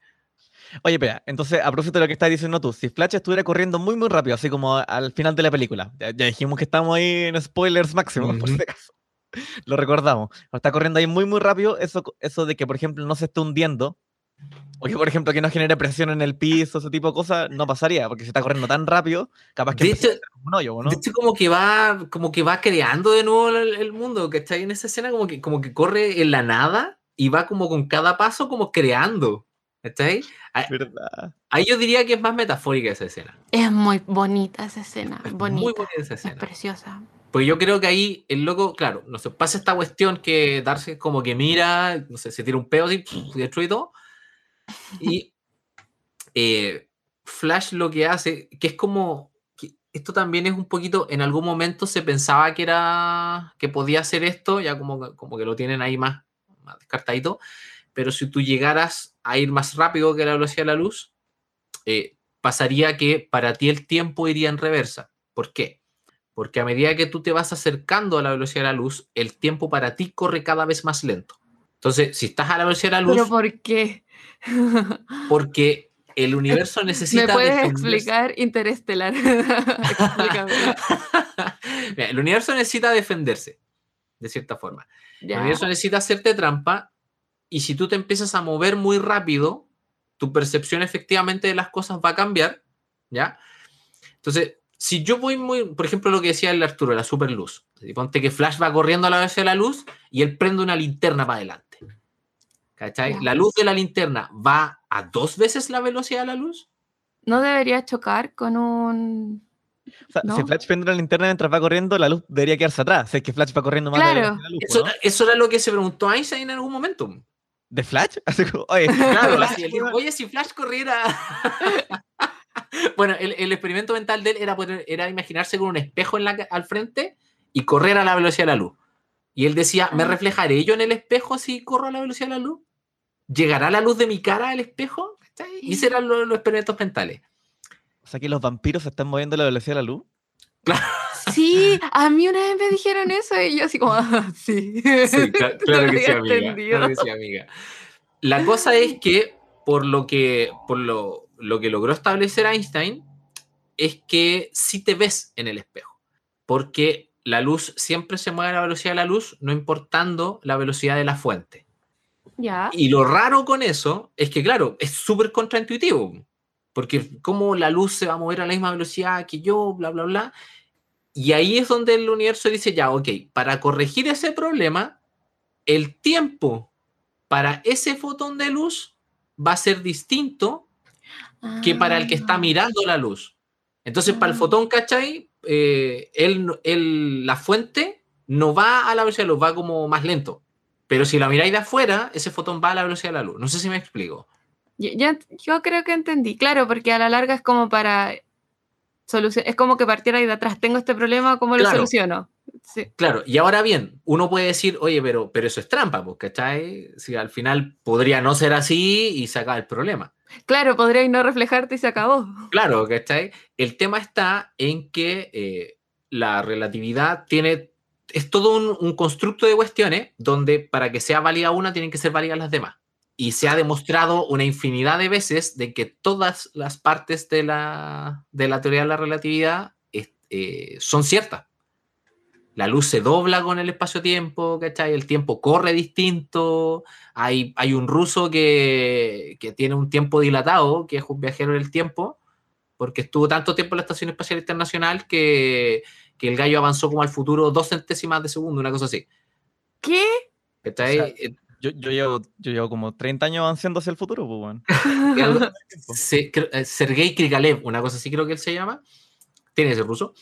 Oye, espera, entonces, a propósito de lo que estás diciendo tú, si Flash estuviera corriendo muy, muy rápido, así como al final de la película, ya, ya dijimos que estamos ahí en spoilers máximos, por Ujú. si acaso. [LAUGHS] Lo recordamos. Está corriendo ahí muy, muy rápido, eso, eso de que, por ejemplo, no se esté hundiendo, o que, por ejemplo, que no genere presión en el piso, ese tipo de cosas, no pasaría, porque si está corriendo tan rápido, capaz que De hecho- un hoyo, ¿no? De hecho, como que va, como que va creando de nuevo el, el mundo, ¿cachai? En esa escena como que, como que corre en la nada y va como con cada paso como creando. ¿Cachai? Ahí- ¿Verdad? Ahí yo diría que es más metafórica esa escena. Es muy bonita esa escena, Es bonita. muy bonita esa Es escena. preciosa. Pues yo creo que ahí el loco, claro, no sé, pasa esta cuestión que darse como que mira, no sé, se tira un pedo así, y destruye todo. Y eh, Flash lo que hace, que es como, que esto también es un poquito, en algún momento se pensaba que era, que podía hacer esto, ya como, como que lo tienen ahí más, más descartadito, pero si tú llegaras a ir más rápido que la velocidad de la luz, eh, pasaría que para ti el tiempo iría en reversa. ¿Por qué? Porque a medida que tú te vas acercando a la velocidad de la luz, el tiempo para ti corre cada vez más lento. Entonces, si estás a la velocidad de la luz, ¿Pero por qué? [LAUGHS] porque el universo [LAUGHS] ¿Me necesita puedes defenderse. explicar Interestelar? [LAUGHS] Mira, el universo necesita defenderse, de cierta forma. El Ya. universo necesita hacerte trampa y si tú te empiezas a mover muy rápido, tu percepción efectivamente de las cosas va a cambiar, ¿ya? Entonces, si yo voy muy, por ejemplo, lo que decía el Arturo, la superluz. Ponte que Flash va corriendo a la velocidad de la luz y él prende una linterna para adelante. ¿Cachai? La luz de la linterna va a dos veces la velocidad de la luz. No debería chocar con un... O sea, si. Flash prende la linterna mientras va corriendo, la luz debería quedarse atrás. Si es que Flash va corriendo más de la Claro. de la luz, Eso, ¿no? eso era lo que se preguntó Einstein en algún momento. ¿De Flash? [LAUGHS] Así como, oye, Claro, Flash, dijo, oye, si Flash corriera. [LAUGHS] bueno, el, el experimento mental de él era, poner- era imaginarse con un espejo en la, al frente y correr a la velocidad de la luz. Y él decía, ¿me Ah. reflejaré yo en el espejo si corro a la velocidad de la luz? ¿Llegará la luz de mi cara al espejo? ¿Cachai? Y esos eran los, los experimentos mentales. O sea que los vampiros se están moviendo a la velocidad de la luz. Sí, a mí una vez me dijeron eso y yo así como, "Ah, sí. Sí, cla- claro, [LAUGHS] que sí, amiga, entendido. claro que sí, amiga. La cosa es que, por lo que, por lo, lo que logró establecer Einstein, es que sí te ves en el espejo. Porque la luz siempre se mueve a la velocidad de la luz, no importando la velocidad de la fuente. Ya. Y lo raro con eso es que, claro, es súper contraintuitivo. Porque cómo la luz se va a mover a la misma velocidad que yo, bla, bla, bla. Y ahí es donde el universo dice, ya, ok, para corregir ese problema, el tiempo para ese fotón de luz va a ser distinto que para el que está Ah. mirando la luz. Entonces, para el Ah. fotón, ¿cachai? Eh, él, él- la fuente no va a la velocidad de luz, va como más lento. Pero si la miráis de afuera, ese fotón va a la velocidad de la luz. No sé si me explico. Yo, creo que entendí, claro, porque a la larga es como para solucionar, es como que partiera ahí de atrás, tengo este problema, ¿cómo lo Claro. soluciono? Sí. Claro, y ahora bien, uno puede decir, oye, pero, pero eso es trampa, pues, ¿cachai? Si al final podría no ser así y sacar el problema. Claro, podría no reflejarte y se acabó. Claro, ¿cachai? El tema está en que eh, la relatividad tiene, es todo un, un constructo de cuestiones donde para que sea válida una tienen que ser válidas las demás. Y se ha demostrado una infinidad de veces de que todas las partes de la, de la teoría de la relatividad es- eh, son ciertas. La luz se dobla con el espacio-tiempo, ¿cachai? El tiempo corre distinto. Hay, hay un ruso que, que tiene un tiempo dilatado, que es un viajero del tiempo, porque estuvo tanto tiempo en la Estación Espacial Internacional que, que el gallo avanzó como al futuro dos centésimas de segundo, una cosa así. ¿Qué? ¿Cachai? O sea, Eh, Yo, yo, llevo, yo llevo como 30 años avanzando hacia el futuro, pues, [LAUGHS] algo- [LAUGHS] se- eh, Sergei Krikalev, una cosa así creo que él se llama, tiene ese ruso.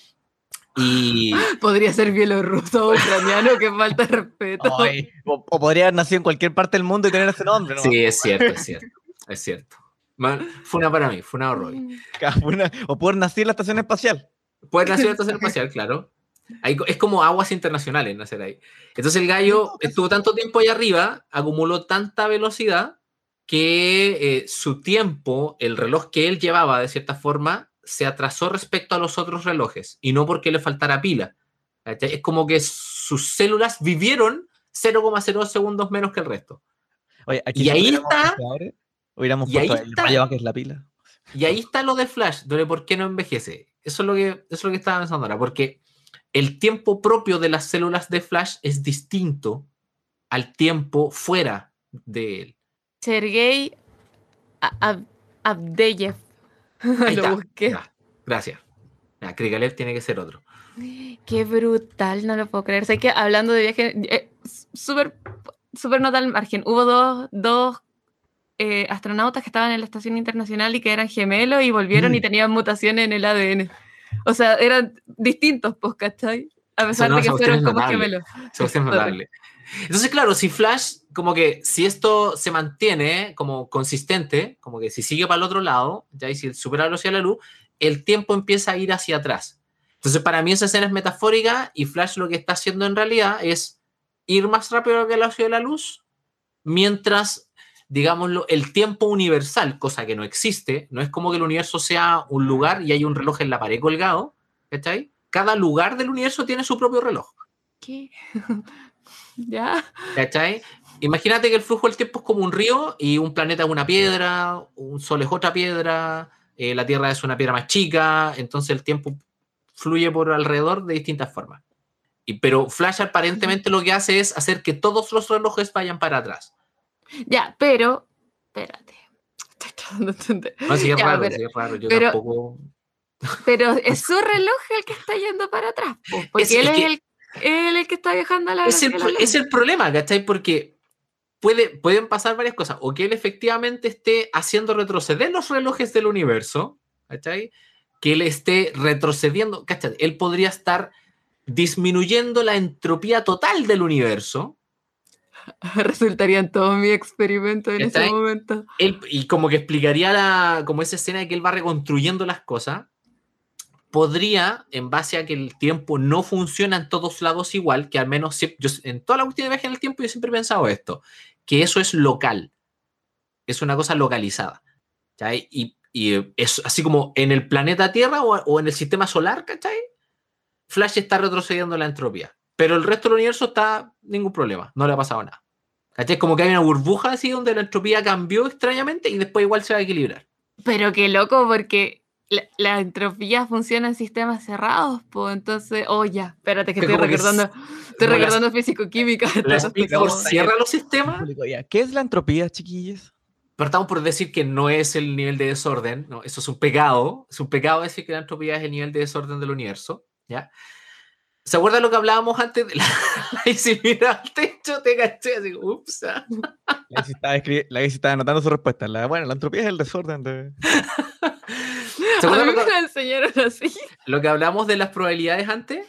Y [GASPS] Podría ser bielorruso o ucraniano, que falta de respeto. Ay, o, o podría haber nacido en cualquier parte del mundo y tener ese nombre, ¿no? sí, es cierto, es cierto, es cierto. Man, fue una para mí, fue una horror. [LAUGHS] O poder nacer en la estación espacial. Puede nacer estación [LAUGHS] espacial, claro. Ahí es como aguas internacionales nacer ahí. Entonces el gallo estuvo tanto tiempo ahí arriba, acumuló tanta velocidad que eh, su tiempo, el reloj que él llevaba de cierta forma, se atrasó respecto a los otros relojes y no porque le faltara pila. ¿cachai? Es como que sus células vivieron 0,02 segundos menos que el resto. Oye, aquí Y ahí está- ahora, Hubiéramos y ahí puesto el está. que es la pila. Y ahí está lo de Flash, de por qué no envejece. Eso es lo que, eso es lo que estaba pensando ahora, porque el tiempo propio de las células de Flash es distinto al tiempo fuera de él. Sergei Ab- Abdeyev. [LAUGHS] Ahí Lo está. busqué. Ya, gracias. Ya, Krikalev tiene que ser otro. Qué brutal, no lo puedo creer. Sé que hablando de viaje, eh, súper súper nota al margen. Hubo dos, dos eh, astronautas que estaban en la estación internacional y que eran gemelos y volvieron y Mm. tenían mutaciones en el ADN. O sea, eran distintos, pues, ¿cachai? A pesar no, de que fueron como notable. gemelos. Notable. Entonces, claro, si Flash, como que si esto se mantiene como consistente, como que si sigue para el otro lado, ya y si supera la velocidad de la luz, el tiempo empieza a ir hacia atrás. Entonces, para mí esa escena es metafórica y Flash lo que está haciendo en realidad es ir más rápido que la velocidad de la luz, mientras, digámoslo, el tiempo universal, cosa que no existe, no es como que el universo sea un lugar y hay un reloj en la pared colgado, ¿cachai? Cada lugar del universo tiene su propio reloj. ¿Qué? [LAUGHS] ¿Ya? ¿Cachai? Imagínate que el flujo del tiempo es como un río y un planeta es una piedra, un sol es otra piedra, eh, la Tierra es una piedra más chica, entonces el tiempo fluye por alrededor de distintas formas. Y, pero Flash aparentemente lo que hace es hacer que todos los relojes vayan para atrás. Ya, pero. Espérate. [LAUGHS] Estoy tratando de entender. No, sí es Ya, raro, pero- sí es raro. Yo pero- tampoco... Pero [LAUGHS] es su reloj el que está yendo para atrás. po, Porque Es- él es que- el, él el que está viajando a la es el, la es el problema, ¿cachai? Porque puede, pueden pasar varias cosas. O que él efectivamente esté haciendo retroceder los relojes del universo, ¿cachai? Que él esté retrocediendo, ¿cachai? Él podría estar disminuyendo la entropía total del universo. [LAUGHS] Resultaría en todo mi experimento en ¿Está ese ahí? momento. Él, y como que explicaría la, como esa escena de que él va reconstruyendo las cosas. Podría, en base a que el tiempo no funciona en todos lados igual, que al menos yo, en toda la cuestión de viaje en el tiempo yo siempre he pensado esto, que eso es local, es una cosa localizada. ¿cachai? Y, y es así como en el planeta Tierra o, o en el sistema solar, ¿cachai? Flash está retrocediendo la entropía, pero el resto del universo está ningún problema, no le ha pasado nada. ¿Cachai? Como que hay una burbuja así donde la entropía cambió extrañamente y después igual se va a equilibrar. Pero qué loco, porque la, la entropía funciona en sistemas cerrados, pues entonces, oh ya, espérate que Que estoy recordando, s- estoy recordando físico-química. Cierra los sistemas. ¿Qué es la entropía, chiquillos? Partamos por decir que no es el nivel de desorden, no, eso es un pecado. Es un pecado decir que la entropía es el nivel de desorden del universo, ¿ya? ¿Se acuerdan lo que hablábamos antes de la, [LAUGHS] la y si mira al techo te caché así, ups. ah. La Isi estaba, la anotando su respuesta. La, bueno, la entropía es el desorden de... ¿Se A acuerdan mí lo que, enseñaron así. lo que hablamos de las probabilidades antes?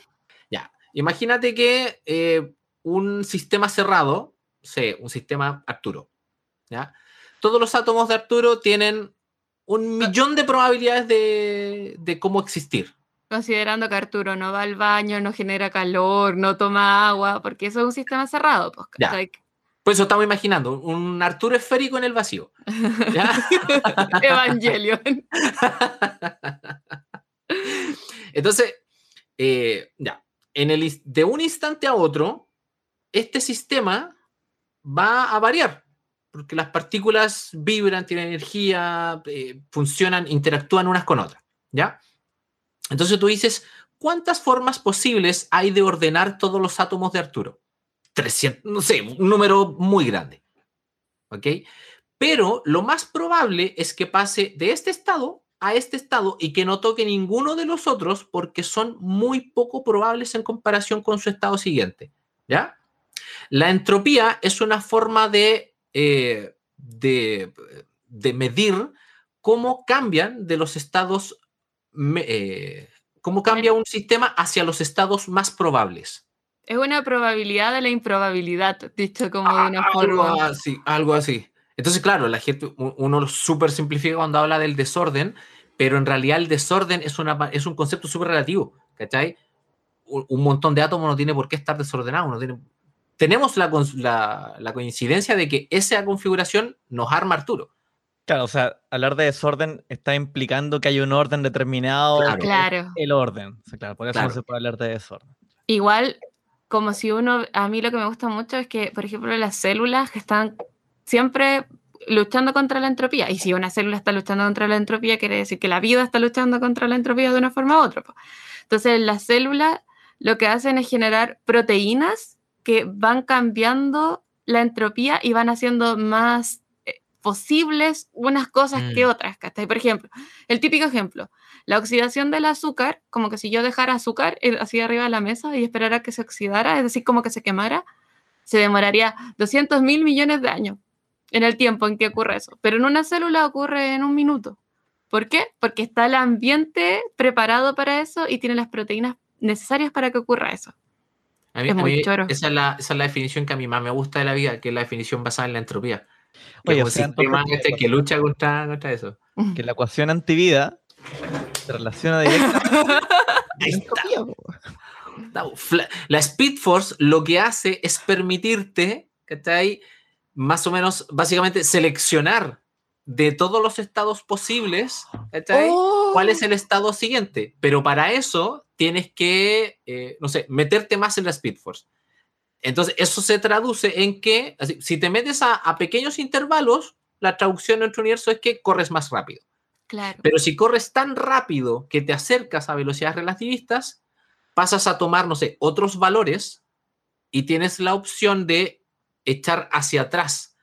Ya, imagínate que eh, un sistema cerrado, sé, un sistema Arturo, ¿ya? Todos los átomos de Arturo tienen un millón de probabilidades de, de cómo existir. Considerando que Arturo no va al baño, no genera calor, no toma agua, porque eso es un sistema cerrado. Pues, Ya. ¿cachai? Por eso estamos imaginando un Arturo esférico en el vacío. [LAUGHS] Evangelion. [LAUGHS] Entonces, eh, ya, en el, de un instante a otro, este sistema va a variar, porque las partículas vibran, tienen energía, eh, funcionan, interactúan unas con otras, ¿ya? Entonces tú dices, ¿cuántas formas posibles hay de ordenar todos los átomos de Arturo? 300, no sé, un número muy grande, ¿ok? Pero lo más probable es que pase de este estado a este estado y que no toque ninguno de los otros porque son muy poco probables en comparación con su estado siguiente. ¿Ya? La entropía es una forma de, eh, de, de medir cómo cambian de los estados, me- eh, cómo cambia un sistema hacia los estados más probables. Es una probabilidad de la improbabilidad, dicho como de una Ah, algo forma. así, algo así. Entonces, claro, la gente, uno lo súper simplifica cuando habla del desorden, pero en realidad el desorden es, una, es un concepto súper relativo, ¿cachai? Un, un montón de átomos no tiene por qué estar desordenado. No tiene, tenemos la, la coincidencia de que esa configuración nos arma Arturo. Claro, o sea, hablar de desorden está implicando que hay un orden determinado. Claro. Claro. El orden. O sea, claro, por eso Claro. no se puede hablar de desorden. Igual, como si uno, a mí lo que me gusta mucho es que, por ejemplo, las células que están siempre luchando contra la entropía. Y si una célula está luchando contra la entropía, quiere decir que la vida está luchando contra la entropía de una forma u otra. Entonces, las células lo que hacen es generar proteínas que van cambiando la entropía y van haciendo más posibles unas cosas que Mm. otras. ¿cachai? Por ejemplo, el típico ejemplo, la oxidación del azúcar, como que si yo dejara azúcar eh, así arriba de la mesa y esperara que se oxidara, es decir, como que se quemara, se demoraría 200 mil millones de años en el tiempo en que ocurre eso. Pero en una célula ocurre en un minuto. ¿Por qué? Porque está el ambiente preparado para eso y tiene las proteínas necesarias para que ocurra eso. A mí, Es a muy mí choro. esa, es la, esa es la definición que a mí más me gusta de la vida, que es la definición basada en la entropía. Que Oye, o sea, sistema este que lucha contra, contra eso. [LAUGHS] Que la ecuación antivida se relaciona directamente [LAUGHS] Ahí está. La Speed Force lo que hace es permitirte, ¿cachai? Más o menos, básicamente, seleccionar de todos los estados posibles, ¿cachai? Oh. ¿Cuál es el estado siguiente? Pero para eso tienes que, eh, no sé, meterte más en la Speed Force. Entonces, eso se traduce en que, así, si te metes a, a pequeños intervalos, la traducción en nuestro universo es que corres más rápido. Claro. Pero si corres tan rápido que te acercas a velocidades relativistas, pasas a tomar, no sé, otros valores y tienes la opción de echar hacia atrás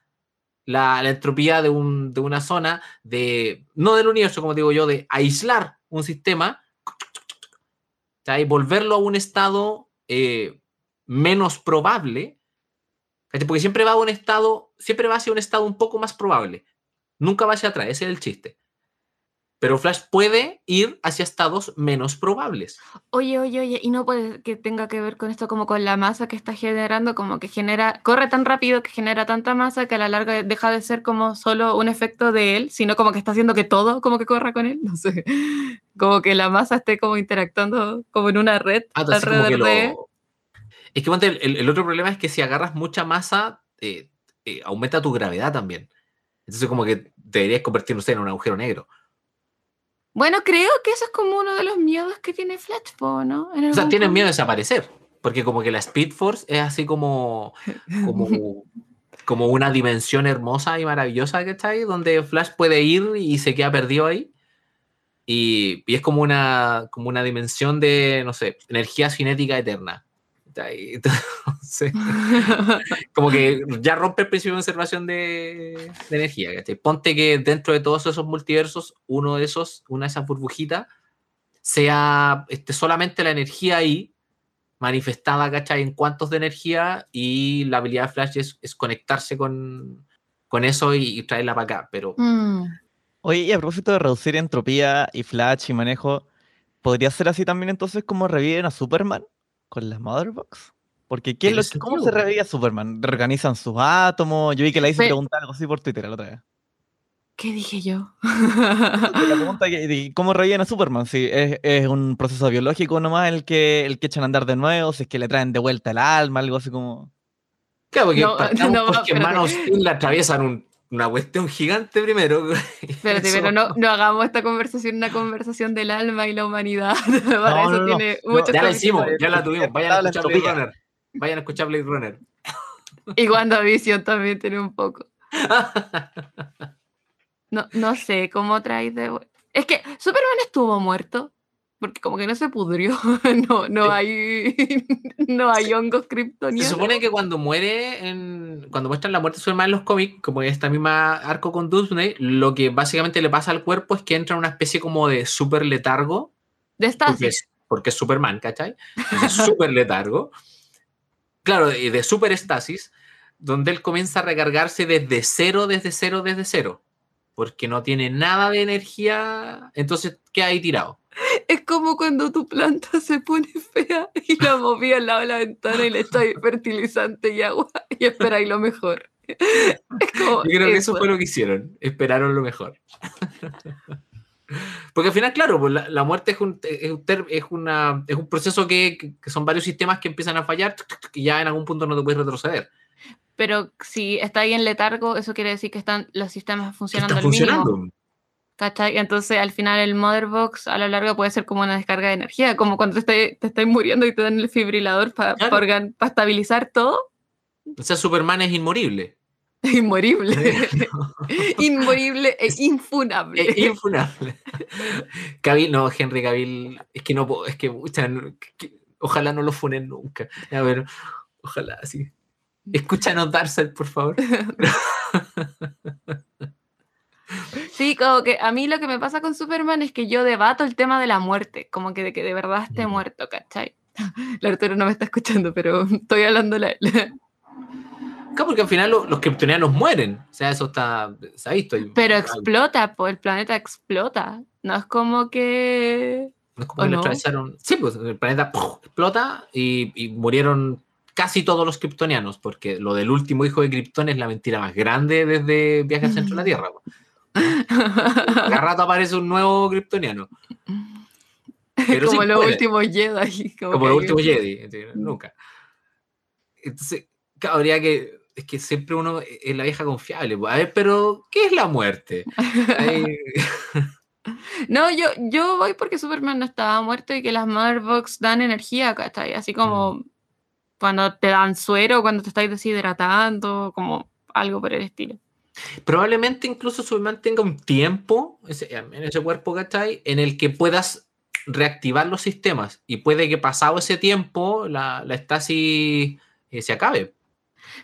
la, la entropía de, un- de una zona, de, no del universo, como digo yo, de aislar un sistema y volverlo a un estado eh, menos probable, porque siempre va a un estado, siempre va hacia un estado un poco más probable, nunca va hacia atrás, ese es el chiste. Pero Flash puede ir hacia estados menos probables. Oye, oye, oye, y no puede que tenga que ver con esto como con la masa que está generando, como que genera, corre tan rápido que genera tanta masa que a la larga deja de ser como solo un efecto de él, sino como que está haciendo que todo como que corra con él, [LAUGHS] no sé, como que la masa esté como interactuando como en una red Ah, alrededor de... Es que el, el otro problema es que si agarras mucha masa, eh, eh, aumenta tu gravedad también. Entonces como que deberías convertirse en un agujero negro. Bueno, creo que eso es como uno de los miedos que tiene Flash, po, ¿no? O sea, punto. miedo de desaparecer. Porque como que la Speed Force es así como, como, [LAUGHS] como una dimensión hermosa y maravillosa, ¿cachai? Donde Flash puede ir y se queda perdido ahí. Y, y es como una, como una dimensión de, no sé, energía cinética eterna. [LAUGHS] [LAUGHS] como que ya rompe el principio de conservación de, de energía. ¿cachai? Ponte que dentro de todos esos multiversos, uno de esos, una de esas burbujitas, sea este, solamente la energía ahí, manifestada, ¿cachai? En cuantos de energía y la habilidad de Flash es, es conectarse con, con eso y, y traerla para acá. Pero Mm. Oye, y a propósito de reducir entropía y flash y manejo, ¿podría ser así también entonces como reviven a Superman con las Motherbox? Porque ¿qué es Tiene lo que- ¿cómo se sentido. revive a Superman? ¿Reorganizan sus átomos? Yo vi que la hice preguntar algo así por Twitter la otra vez. ¿Qué dije yo? La pregunta [LAUGHS] que, ¿cómo reviven a Superman? Si es, es un proceso biológico nomás el que, el que echan a andar de nuevo, si es que le traen de vuelta el alma, algo así como... claro, porque No, [LAUGHS] no, porque en espérate. Man of Steel le atraviesan un- una cuestión gigante primero. Espérate, Eso- pero no, no hagamos esta conversación una conversación del alma y la humanidad. [LAUGHS] Para No, eso no, no. tiene No, muchos Ya la hicimos, ya la tuvimos. Vayan a escuchar Blade. Runner. Vayan a escuchar Blade Runner. Y WandaVision también tiene un poco. [LAUGHS] No, no sé cómo traes de... Es que Superman estuvo muerto. Porque como que no se pudrió. [LAUGHS] No, no hay. [LAUGHS] No hay hongos Se kryptonianos. supone que cuando muere, en, cuando muestran la muerte de Superman en los cómics, como en esta misma arco con Doomsday, lo que básicamente le pasa al cuerpo es que entra en una especie como de super letargo, De estasis. es, porque es Superman, ¿cachai? Es super letargo. [LAUGHS] Claro, y de super estasis, donde él comienza a recargarse desde cero, desde cero, desde cero. Porque no tiene nada de energía, entonces queda ahí tirado. Es como cuando tu planta se pone fea y la moví al lado de la ventana y le echáis [LAUGHS] fertilizante y agua y esperáis lo mejor. Es como Yo creo que eso eso. fue lo que hicieron. Esperaron lo mejor. [LAUGHS] Porque al final, claro, pues la, la muerte es un, es, un ter- es una, es un proceso que, son varios sistemas que empiezan a fallar y ya en algún punto no te puedes retroceder. Pero si está ahí en letargo, eso quiere decir que están los sistemas funcionando Está al mínimo. ¿Cachai? Entonces al final el motherbox a lo largo puede ser como una descarga de energía, como cuando te estáis muriendo y te dan el fibrilador para Claro. estabilizar todo. O sea, Superman es inmorible. [LAUGHS] Inmorible. [LAUGHS] Inmorible e infunable. Es infunable. Cavill, no, Henry Cavill, es que no puedo, es que, pucha, no- que- ojalá no lo funen nunca. A ver, ojalá, sí. Escúchanos, Darcel, por favor. [LAUGHS] Sí, como que a mí lo que me pasa con Superman es que yo debato el tema de la muerte, como que de que de verdad esté Mm. muerto, ¿cachai? [LAUGHS] La Arturo no me está escuchando, pero [LAUGHS] estoy hablando la... Porque al final lo- los kryptonianos mueren. O sea, eso está, se ha visto. Pero explota, pues el planeta explota. No es como que... No es como ¿O que no? atravesaron. Sí, pues el planeta ¡puf! explota y, y murieron casi todos los kryptonianos, porque lo del último hijo de Krypton es la mentira más grande desde Viaje al Centro de la Tierra. Pues. [LAUGHS] Cada rato aparece un nuevo kryptoniano. Pero como sí, los puede. últimos Jedi. Como, los últimos Jedi. Nunca. Entonces, habría que. Es que siempre uno es la vieja confiable. pues. A ver, pero, ¿qué es la muerte? [LAUGHS] No, yo, yo voy porque Superman no estaba muerto y que las Motherbox dan energía, ¿cachai? Así como Mm. cuando te dan suero, cuando te estáis deshidratando, como algo por el estilo. Probablemente incluso Superman tenga un tiempo ese- en ese cuerpo, ¿cachai? En el que puedas reactivar los sistemas. Y puede que pasado ese tiempo la, la estasis eh, se acabe.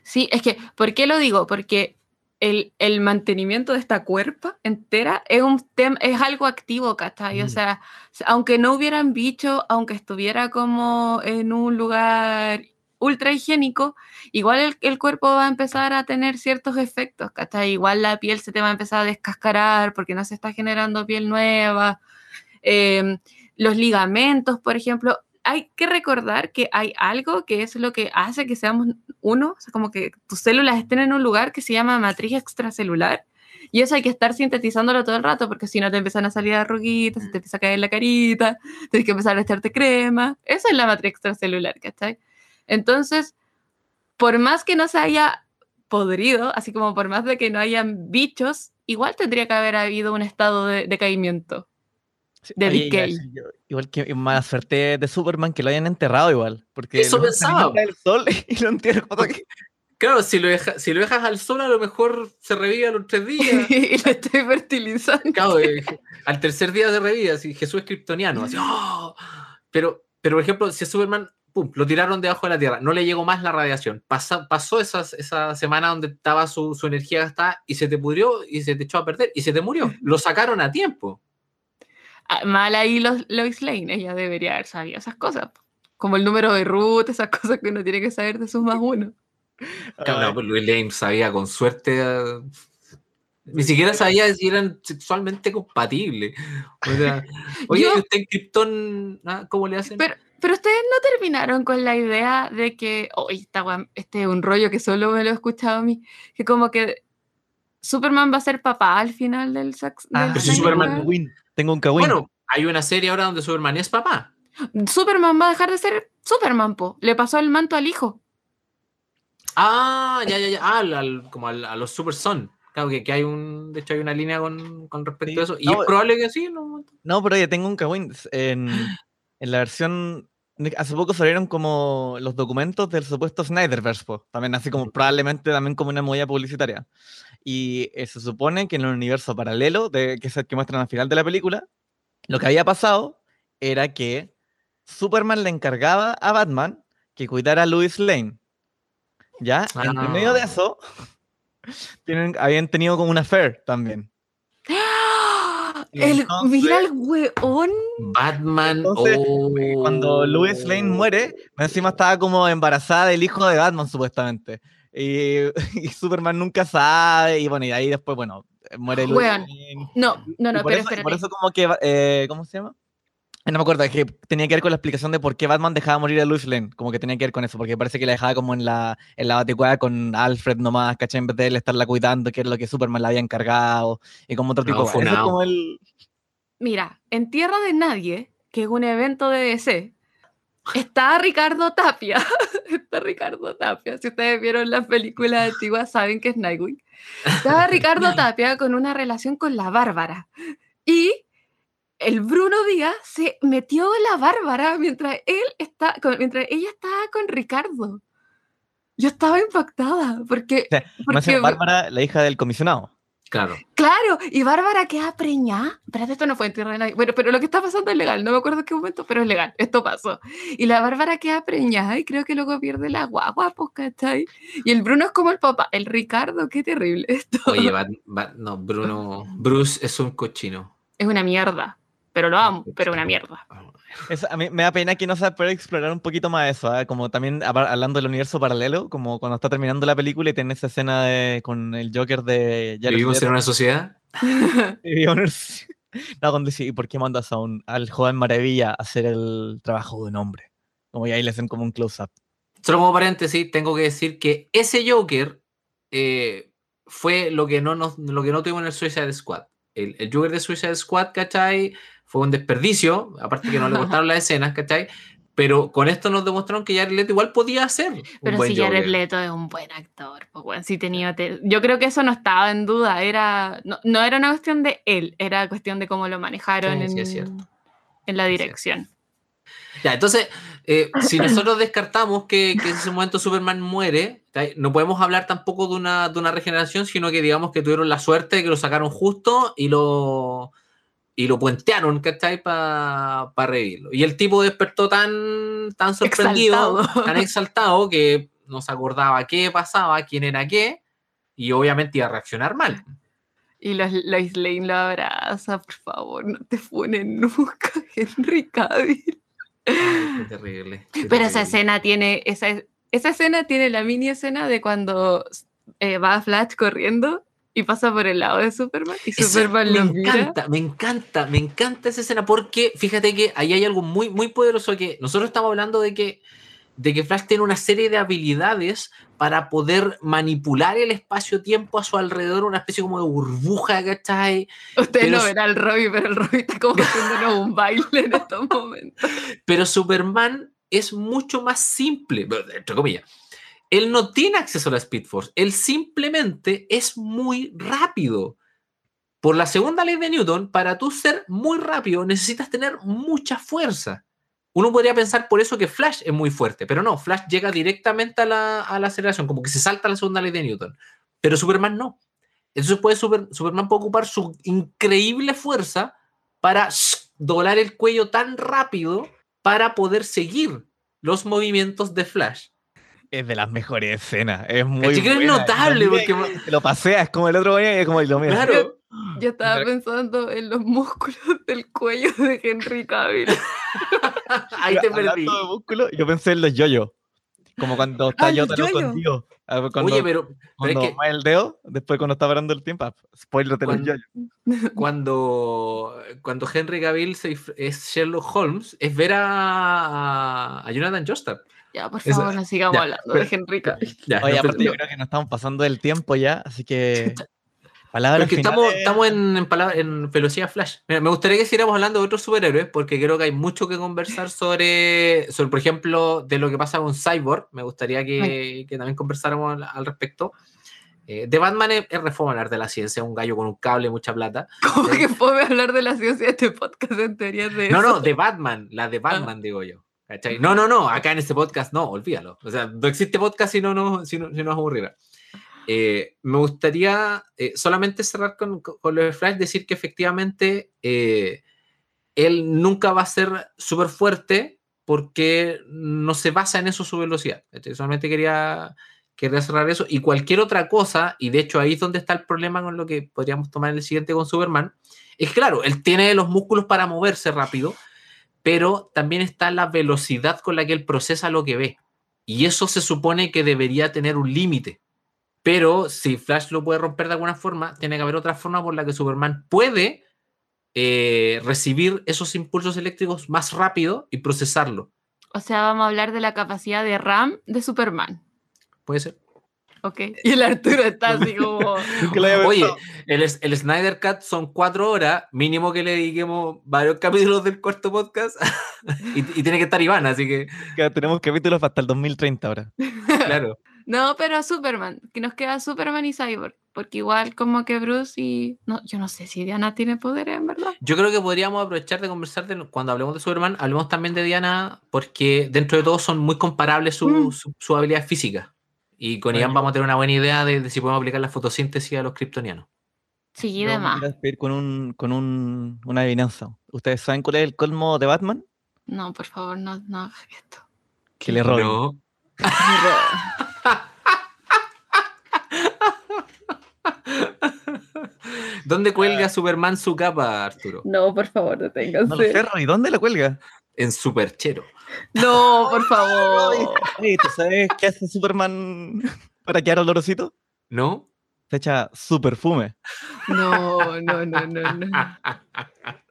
Sí, es que, ¿por qué lo digo? Porque el, el mantenimiento de esta cuerpa entera es, un tem- es algo activo, ¿cachai? O Mm. sea, aunque no hubieran bicho, aunque estuviera como en un lugar ultra higiénico, igual el, el cuerpo va a empezar a tener ciertos efectos, ¿cachai? Igual la piel se te va a empezar a descascarar porque no se está generando piel nueva. Em, los ligamentos, por ejemplo, hay que recordar que hay algo que es lo que hace que seamos uno, o sea, como que tus células estén en un lugar que se llama matriz extracelular. Y eso hay que estar sintetizándolo todo el rato, porque si no te empiezan a salir arruguitas, se te empieza a caer la carita, tienes que empezar a echarte crema. Eso es la matriz extracelular, ¿cachai? Entonces, por más que no se haya podrido, así como por más de que no hayan bichos, igual tendría que haber habido un estado de decaimiento. De a decay. Igual que mala suerte de Superman que lo hayan enterrado igual. Porque Eso pensaba. del sol [LAUGHS] y lo que- Claro, si lo, deja- si lo dejas al sol, a lo mejor se revive a los tres [LAUGHS] días. y lo estoy fertilizando. Claro, eh, al tercer día se revive, así Jesús es kryptoniano. Así, ¡oh! pero, pero, por ejemplo, si a Superman pum, lo tiraron debajo de la Tierra, no le llegó más la radiación, pasa- pasó esas, esa semana donde estaba su, su energía gastada y se te pudrió y se te echó a perder y se te murió. Lo sacaron a tiempo. Ah, Mal ahí los, Lois Lane, ella debería haber sabido esas cosas. como el número de root, esas cosas que uno tiene que saber de sus más uno. [LAUGHS] No, pues Louis Lane sabía con suerte. eh, Ni siquiera sabía si eran sexualmente compatibles. O sea, [LAUGHS] oye, Yo- ¿y usted en Krypton, ah, ¿cómo le hacen? Pero, pero ustedes no terminaron con la idea de que, oh, esta este es un rollo que solo me lo he escuchado a mí, que como que Superman va a ser papá al final del sax. Ah, del pero si Superman-. Tengo un Kawin. bueno, hay una serie ahora donde Superman es papá. Superman va a dejar de ser Superman, po. Le pasó el manto al hijo. Ah, ya, ya, ya. Ah, al- al- como al- a los Super Son. Claro que, que hay un. De hecho, hay una línea con, con respecto Sí. a eso. Y No, es probable que sí, ¿no? No, pero oye, tengo un Kawin. En, en la versión. Hace poco salieron como los documentos del supuesto Snyderverse, po, también así como probablemente también como una movida publicitaria. Y eh, se supone que en el universo paralelo, de, que es el que muestran al final de la película, lo que había pasado era que Superman le encargaba a Batman que cuidara a Lois Lane. ¿Ya? Entre medio de Ah. eso, [LAUGHS] tienen, habían tenido como una affair también. El, entonces- mira el weón. Batman. Entonces, oh. Cuando Lois Lane muere, encima estaba como embarazada del hijo de Batman, supuestamente. Y, [LAUGHS] y Superman nunca sabe, y bueno, y ahí después, bueno, muere Weón. Lane. No, no, Y no, por, pero eso, por eso como que, eh, ¿cómo se llama? No me acuerdo, es que tenía que ver con la explicación de por qué Batman dejaba morir a Lois Lane, como que tenía que ver con eso, porque parece que la dejaba como en la, en la baticuada con Alfred nomás, ¿cachai? En vez de él estarla cuidando, que era lo que Superman le había encargado, y como otro No, tipo. Ese es como el... Mira, en Tierra de Nadie, que es un evento de DC, está Ricardo Tapia. [LAUGHS] está Ricardo Tapia. Si ustedes vieron las películas antiguas, saben que es Nightwing. Estaba Ricardo [LAUGHS] Tapia con una relación con la Bárbara. Y el Bruno Díaz se metió la Bárbara mientras él está, mientras ella estaba con Ricardo. Yo estaba impactada porque, sea, Más porque Bárbara, la hija del comisionado. Claro. Claro, y Bárbara queda preñada. Espérate, esto no fue en Tierra de Nadie. Bueno, pero lo que está pasando es legal. No me acuerdo en qué momento, pero es legal. Esto pasó. Y la Bárbara queda preñada y creo que luego pierde la guagua, pues, ¿cachai? Y el Bruno es como el papá. El Ricardo, qué terrible [LAUGHS] esto. Oye, Bat- Bat- no, Bruno. Bruce es un cochino. Es una mierda. Pero lo amo, pero una mierda. Es- a mí me da pena que no se pueda explorar un poquito más eso, ¿ah? como también hablando del universo paralelo, como cuando está terminando la película y tiene esa escena de, con el Joker de Jared ¿Vivimos Leto. [LAUGHS] en una sociedad? Y No, cuando dice, ¿y por qué mandas a un, al joven maravilla a hacer el trabajo de un hombre? Como ya ahí le hacen como un close-up. Solo como paréntesis, tengo que decir que ese Joker eh, fue lo que, no nos, lo que no tuvimos en el Suicide Squad. El, el Joker de Suicide Squad, ¿cachai? Fue un desperdicio, aparte que no le cortaron las escenas, ¿cachai? Pero con esto nos demostraron que Jared Leto igual podía hacer un Pero buen si Jared Joker. Leto es un buen actor, pues bueno, sí tenía te- Yo creo que eso no estaba en duda, era no, no era una cuestión de él, era cuestión de cómo lo manejaron Sí, en, sí, es cierto. en la dirección. Ya, entonces, eh, si nosotros descartamos que, que en ese momento Superman muere, no podemos hablar tampoco de una, de una regeneración, sino que digamos que tuvieron la suerte de que lo sacaron justo y lo, y lo puentearon, ¿cachai? Para revivirlo. Y el tipo despertó tan, tan sorprendido, Exaltado. tan exaltado, que no se acordaba qué pasaba, quién era qué, y obviamente iba a reaccionar mal. Y los, Lois Lane lo abraza, por favor, no te funen nunca, [LAUGHS] Henry Cavill. Ay, qué terrible. qué Pero esa escena tiene, esa, esa escena tiene la mini escena de cuando eh, va Flash corriendo y pasa por el lado de Superman y Superman me lo mira. encanta, me encanta, me encanta esa escena porque fíjate que ahí hay algo muy, muy poderoso que nosotros estamos hablando de que, de que Flash tiene una serie de habilidades para poder manipular el espacio-tiempo a su alrededor, una especie como de burbuja, ¿cachai? Ustedes Pero no verán al Robbie, pero el Robbie está como haciéndonos un baile en estos momentos. [LAUGHS] Pero Superman es mucho más simple, entre comillas. Él no tiene acceso a la Speed Force, él simplemente es muy rápido. Por la segunda ley de Newton, para tú ser muy rápido necesitas tener mucha fuerza. Uno podría pensar por eso que Flash es muy fuerte, pero no, Flash llega directamente a la, aceleración, como que se salta la segunda ley de Newton. Pero Superman no. Entonces puede Super- Superman puede ocupar su increíble fuerza para doblar el cuello tan rápido para poder seguir los movimientos de Flash. Es de las mejores escenas. Es muy es buena. notable, Lo mira porque- y se lo pasea, es como el otro día y es como lo mira. Claro. Yo estaba pensando en los músculos del cuello de Henry Cavill. [LAUGHS] Ahí te Hablando perdí. de músculo, yo pensé en los yoyos. Como cuando está Ah, los Yotaro yoyos. contigo. Cuando, Oye, pero, pero cuando es que mueve el dedo, después cuando está parando el tiempo, ah, spoiler de los Cuando- yoyos. [LAUGHS] cuando, cuando Henry Cavill es Sherlock Holmes, es ver a, a Jonathan Joestar. Ya, por Eso- favor, no sigamos ya, hablando pero- de Henry Cavill. Ya, Oye, no, aparte yo creo que nos estamos pasando del tiempo ya, así que... Pero Palabras es que estamos, estamos en, en, palabra- en velocidad flash. Mira, me gustaría que siguiéramos hablando de otros superhéroes, porque creo que hay mucho que conversar [LAUGHS] sobre, sobre por ejemplo, de lo que pasa con Cyborg. Me gustaría que, que también conversáramos al, al respecto. Eh, de Batman es, es reformar de la ciencia, un gallo con un cable, mucha plata. Como Sí. que fue hablar de la ciencia de este podcast en teoría de No, eso. no, de Batman, la de Batman, digo yo. ¿cachai? No, no, no, acá en este podcast no, olvídalo. O sea, no existe podcast si no, no, si no, si nos aburriera. Eh, me gustaría eh, solamente cerrar con, con, lo de Flash, decir que efectivamente eh, él nunca va a ser súper fuerte porque no se basa en eso su velocidad. Solamente quería, quería cerrar eso. Y cualquier otra cosa, y de hecho ahí es donde está el problema con lo que podríamos tomar en el siguiente con Superman, es claro, él tiene los músculos para moverse rápido, pero también está la velocidad con la que él procesa lo que ve. Y eso se supone que debería tener un límite. Pero si Flash lo puede romper de alguna forma, tiene que haber otra forma por la que Superman puede eh, recibir esos impulsos eléctricos más rápido y procesarlo. O sea, vamos a hablar de la capacidad de RAM de Superman. Puede ser. ¿Ok? Y el Arturo está así [LAUGHS] como... Oye, el, el Snyder Cut son cuatro horas, mínimo que le dediquemos varios capítulos del cuarto podcast. [LAUGHS] y, y tiene que estar Iván, así que, Que tenemos capítulos hasta el 2030 ahora. [LAUGHS] claro. No, pero a Superman, que nos queda Superman y Cyborg, porque igual como que Bruce y... No, yo no sé si Diana tiene poderes, en verdad. Yo creo que podríamos aprovechar de conversar de, cuando hablemos de Superman, hablemos también de Diana, porque dentro de todo son muy comparables su, Mm. su, su habilidad física. Y con Bueno, Ian vamos a tener una buena idea de, de si podemos aplicar la fotosíntesis a los kryptonianos. Sí, y demás. con, un, con un, una adivinanza. ¿Ustedes saben cuál es el colmo de Batman? No, por favor, no, no hagas esto. Que le roben. No. [LAUGHS] [LAUGHS] ¿Dónde cuelga Superman su capa, Arturo? No, por favor, deténganse. No lo sé, ¿y dónde la cuelga? En Superchero. No, por favor. Oye, ¿tú sabes qué hace Superman para quedar olorosito? ¿No? Se echa su perfume. No, no, no, no, no. [LAUGHS]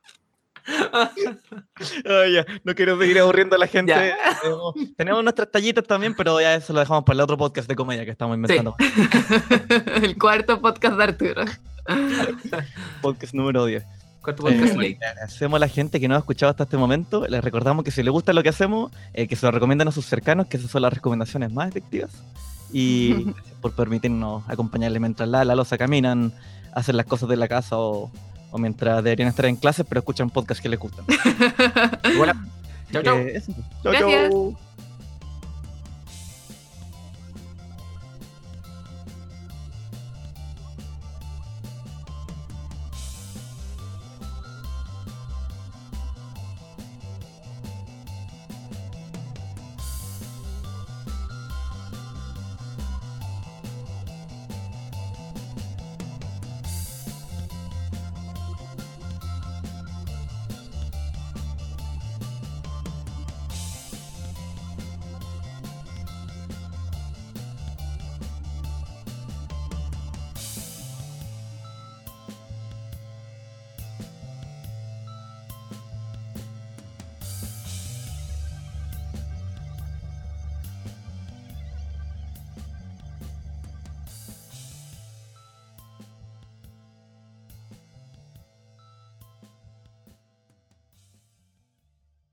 Ay, ya, no quiero seguir aburriendo a la gente. Tenemos, tenemos nuestras tallitas también, pero ya eso lo dejamos para el otro podcast de comedia que estamos inventando. [LAUGHS] El cuarto podcast de Arturo. [LAUGHS] Podcast número 10. ¿Cuánto podcast Eh, agradecemos a la gente que nos ha escuchado hasta este momento. Les recordamos que si les gusta lo que hacemos, eh, que se lo recomienden a sus cercanos, que esas son las recomendaciones más efectivas. Y [LAUGHS] gracias por permitirnos acompañarle mientras la, la losa caminan, hacen las cosas de la casa o, o mientras deberían estar en clases, pero escuchan podcasts que les gustan. [LAUGHS] Chau, chau. Eh. Chau, Gracias. chau.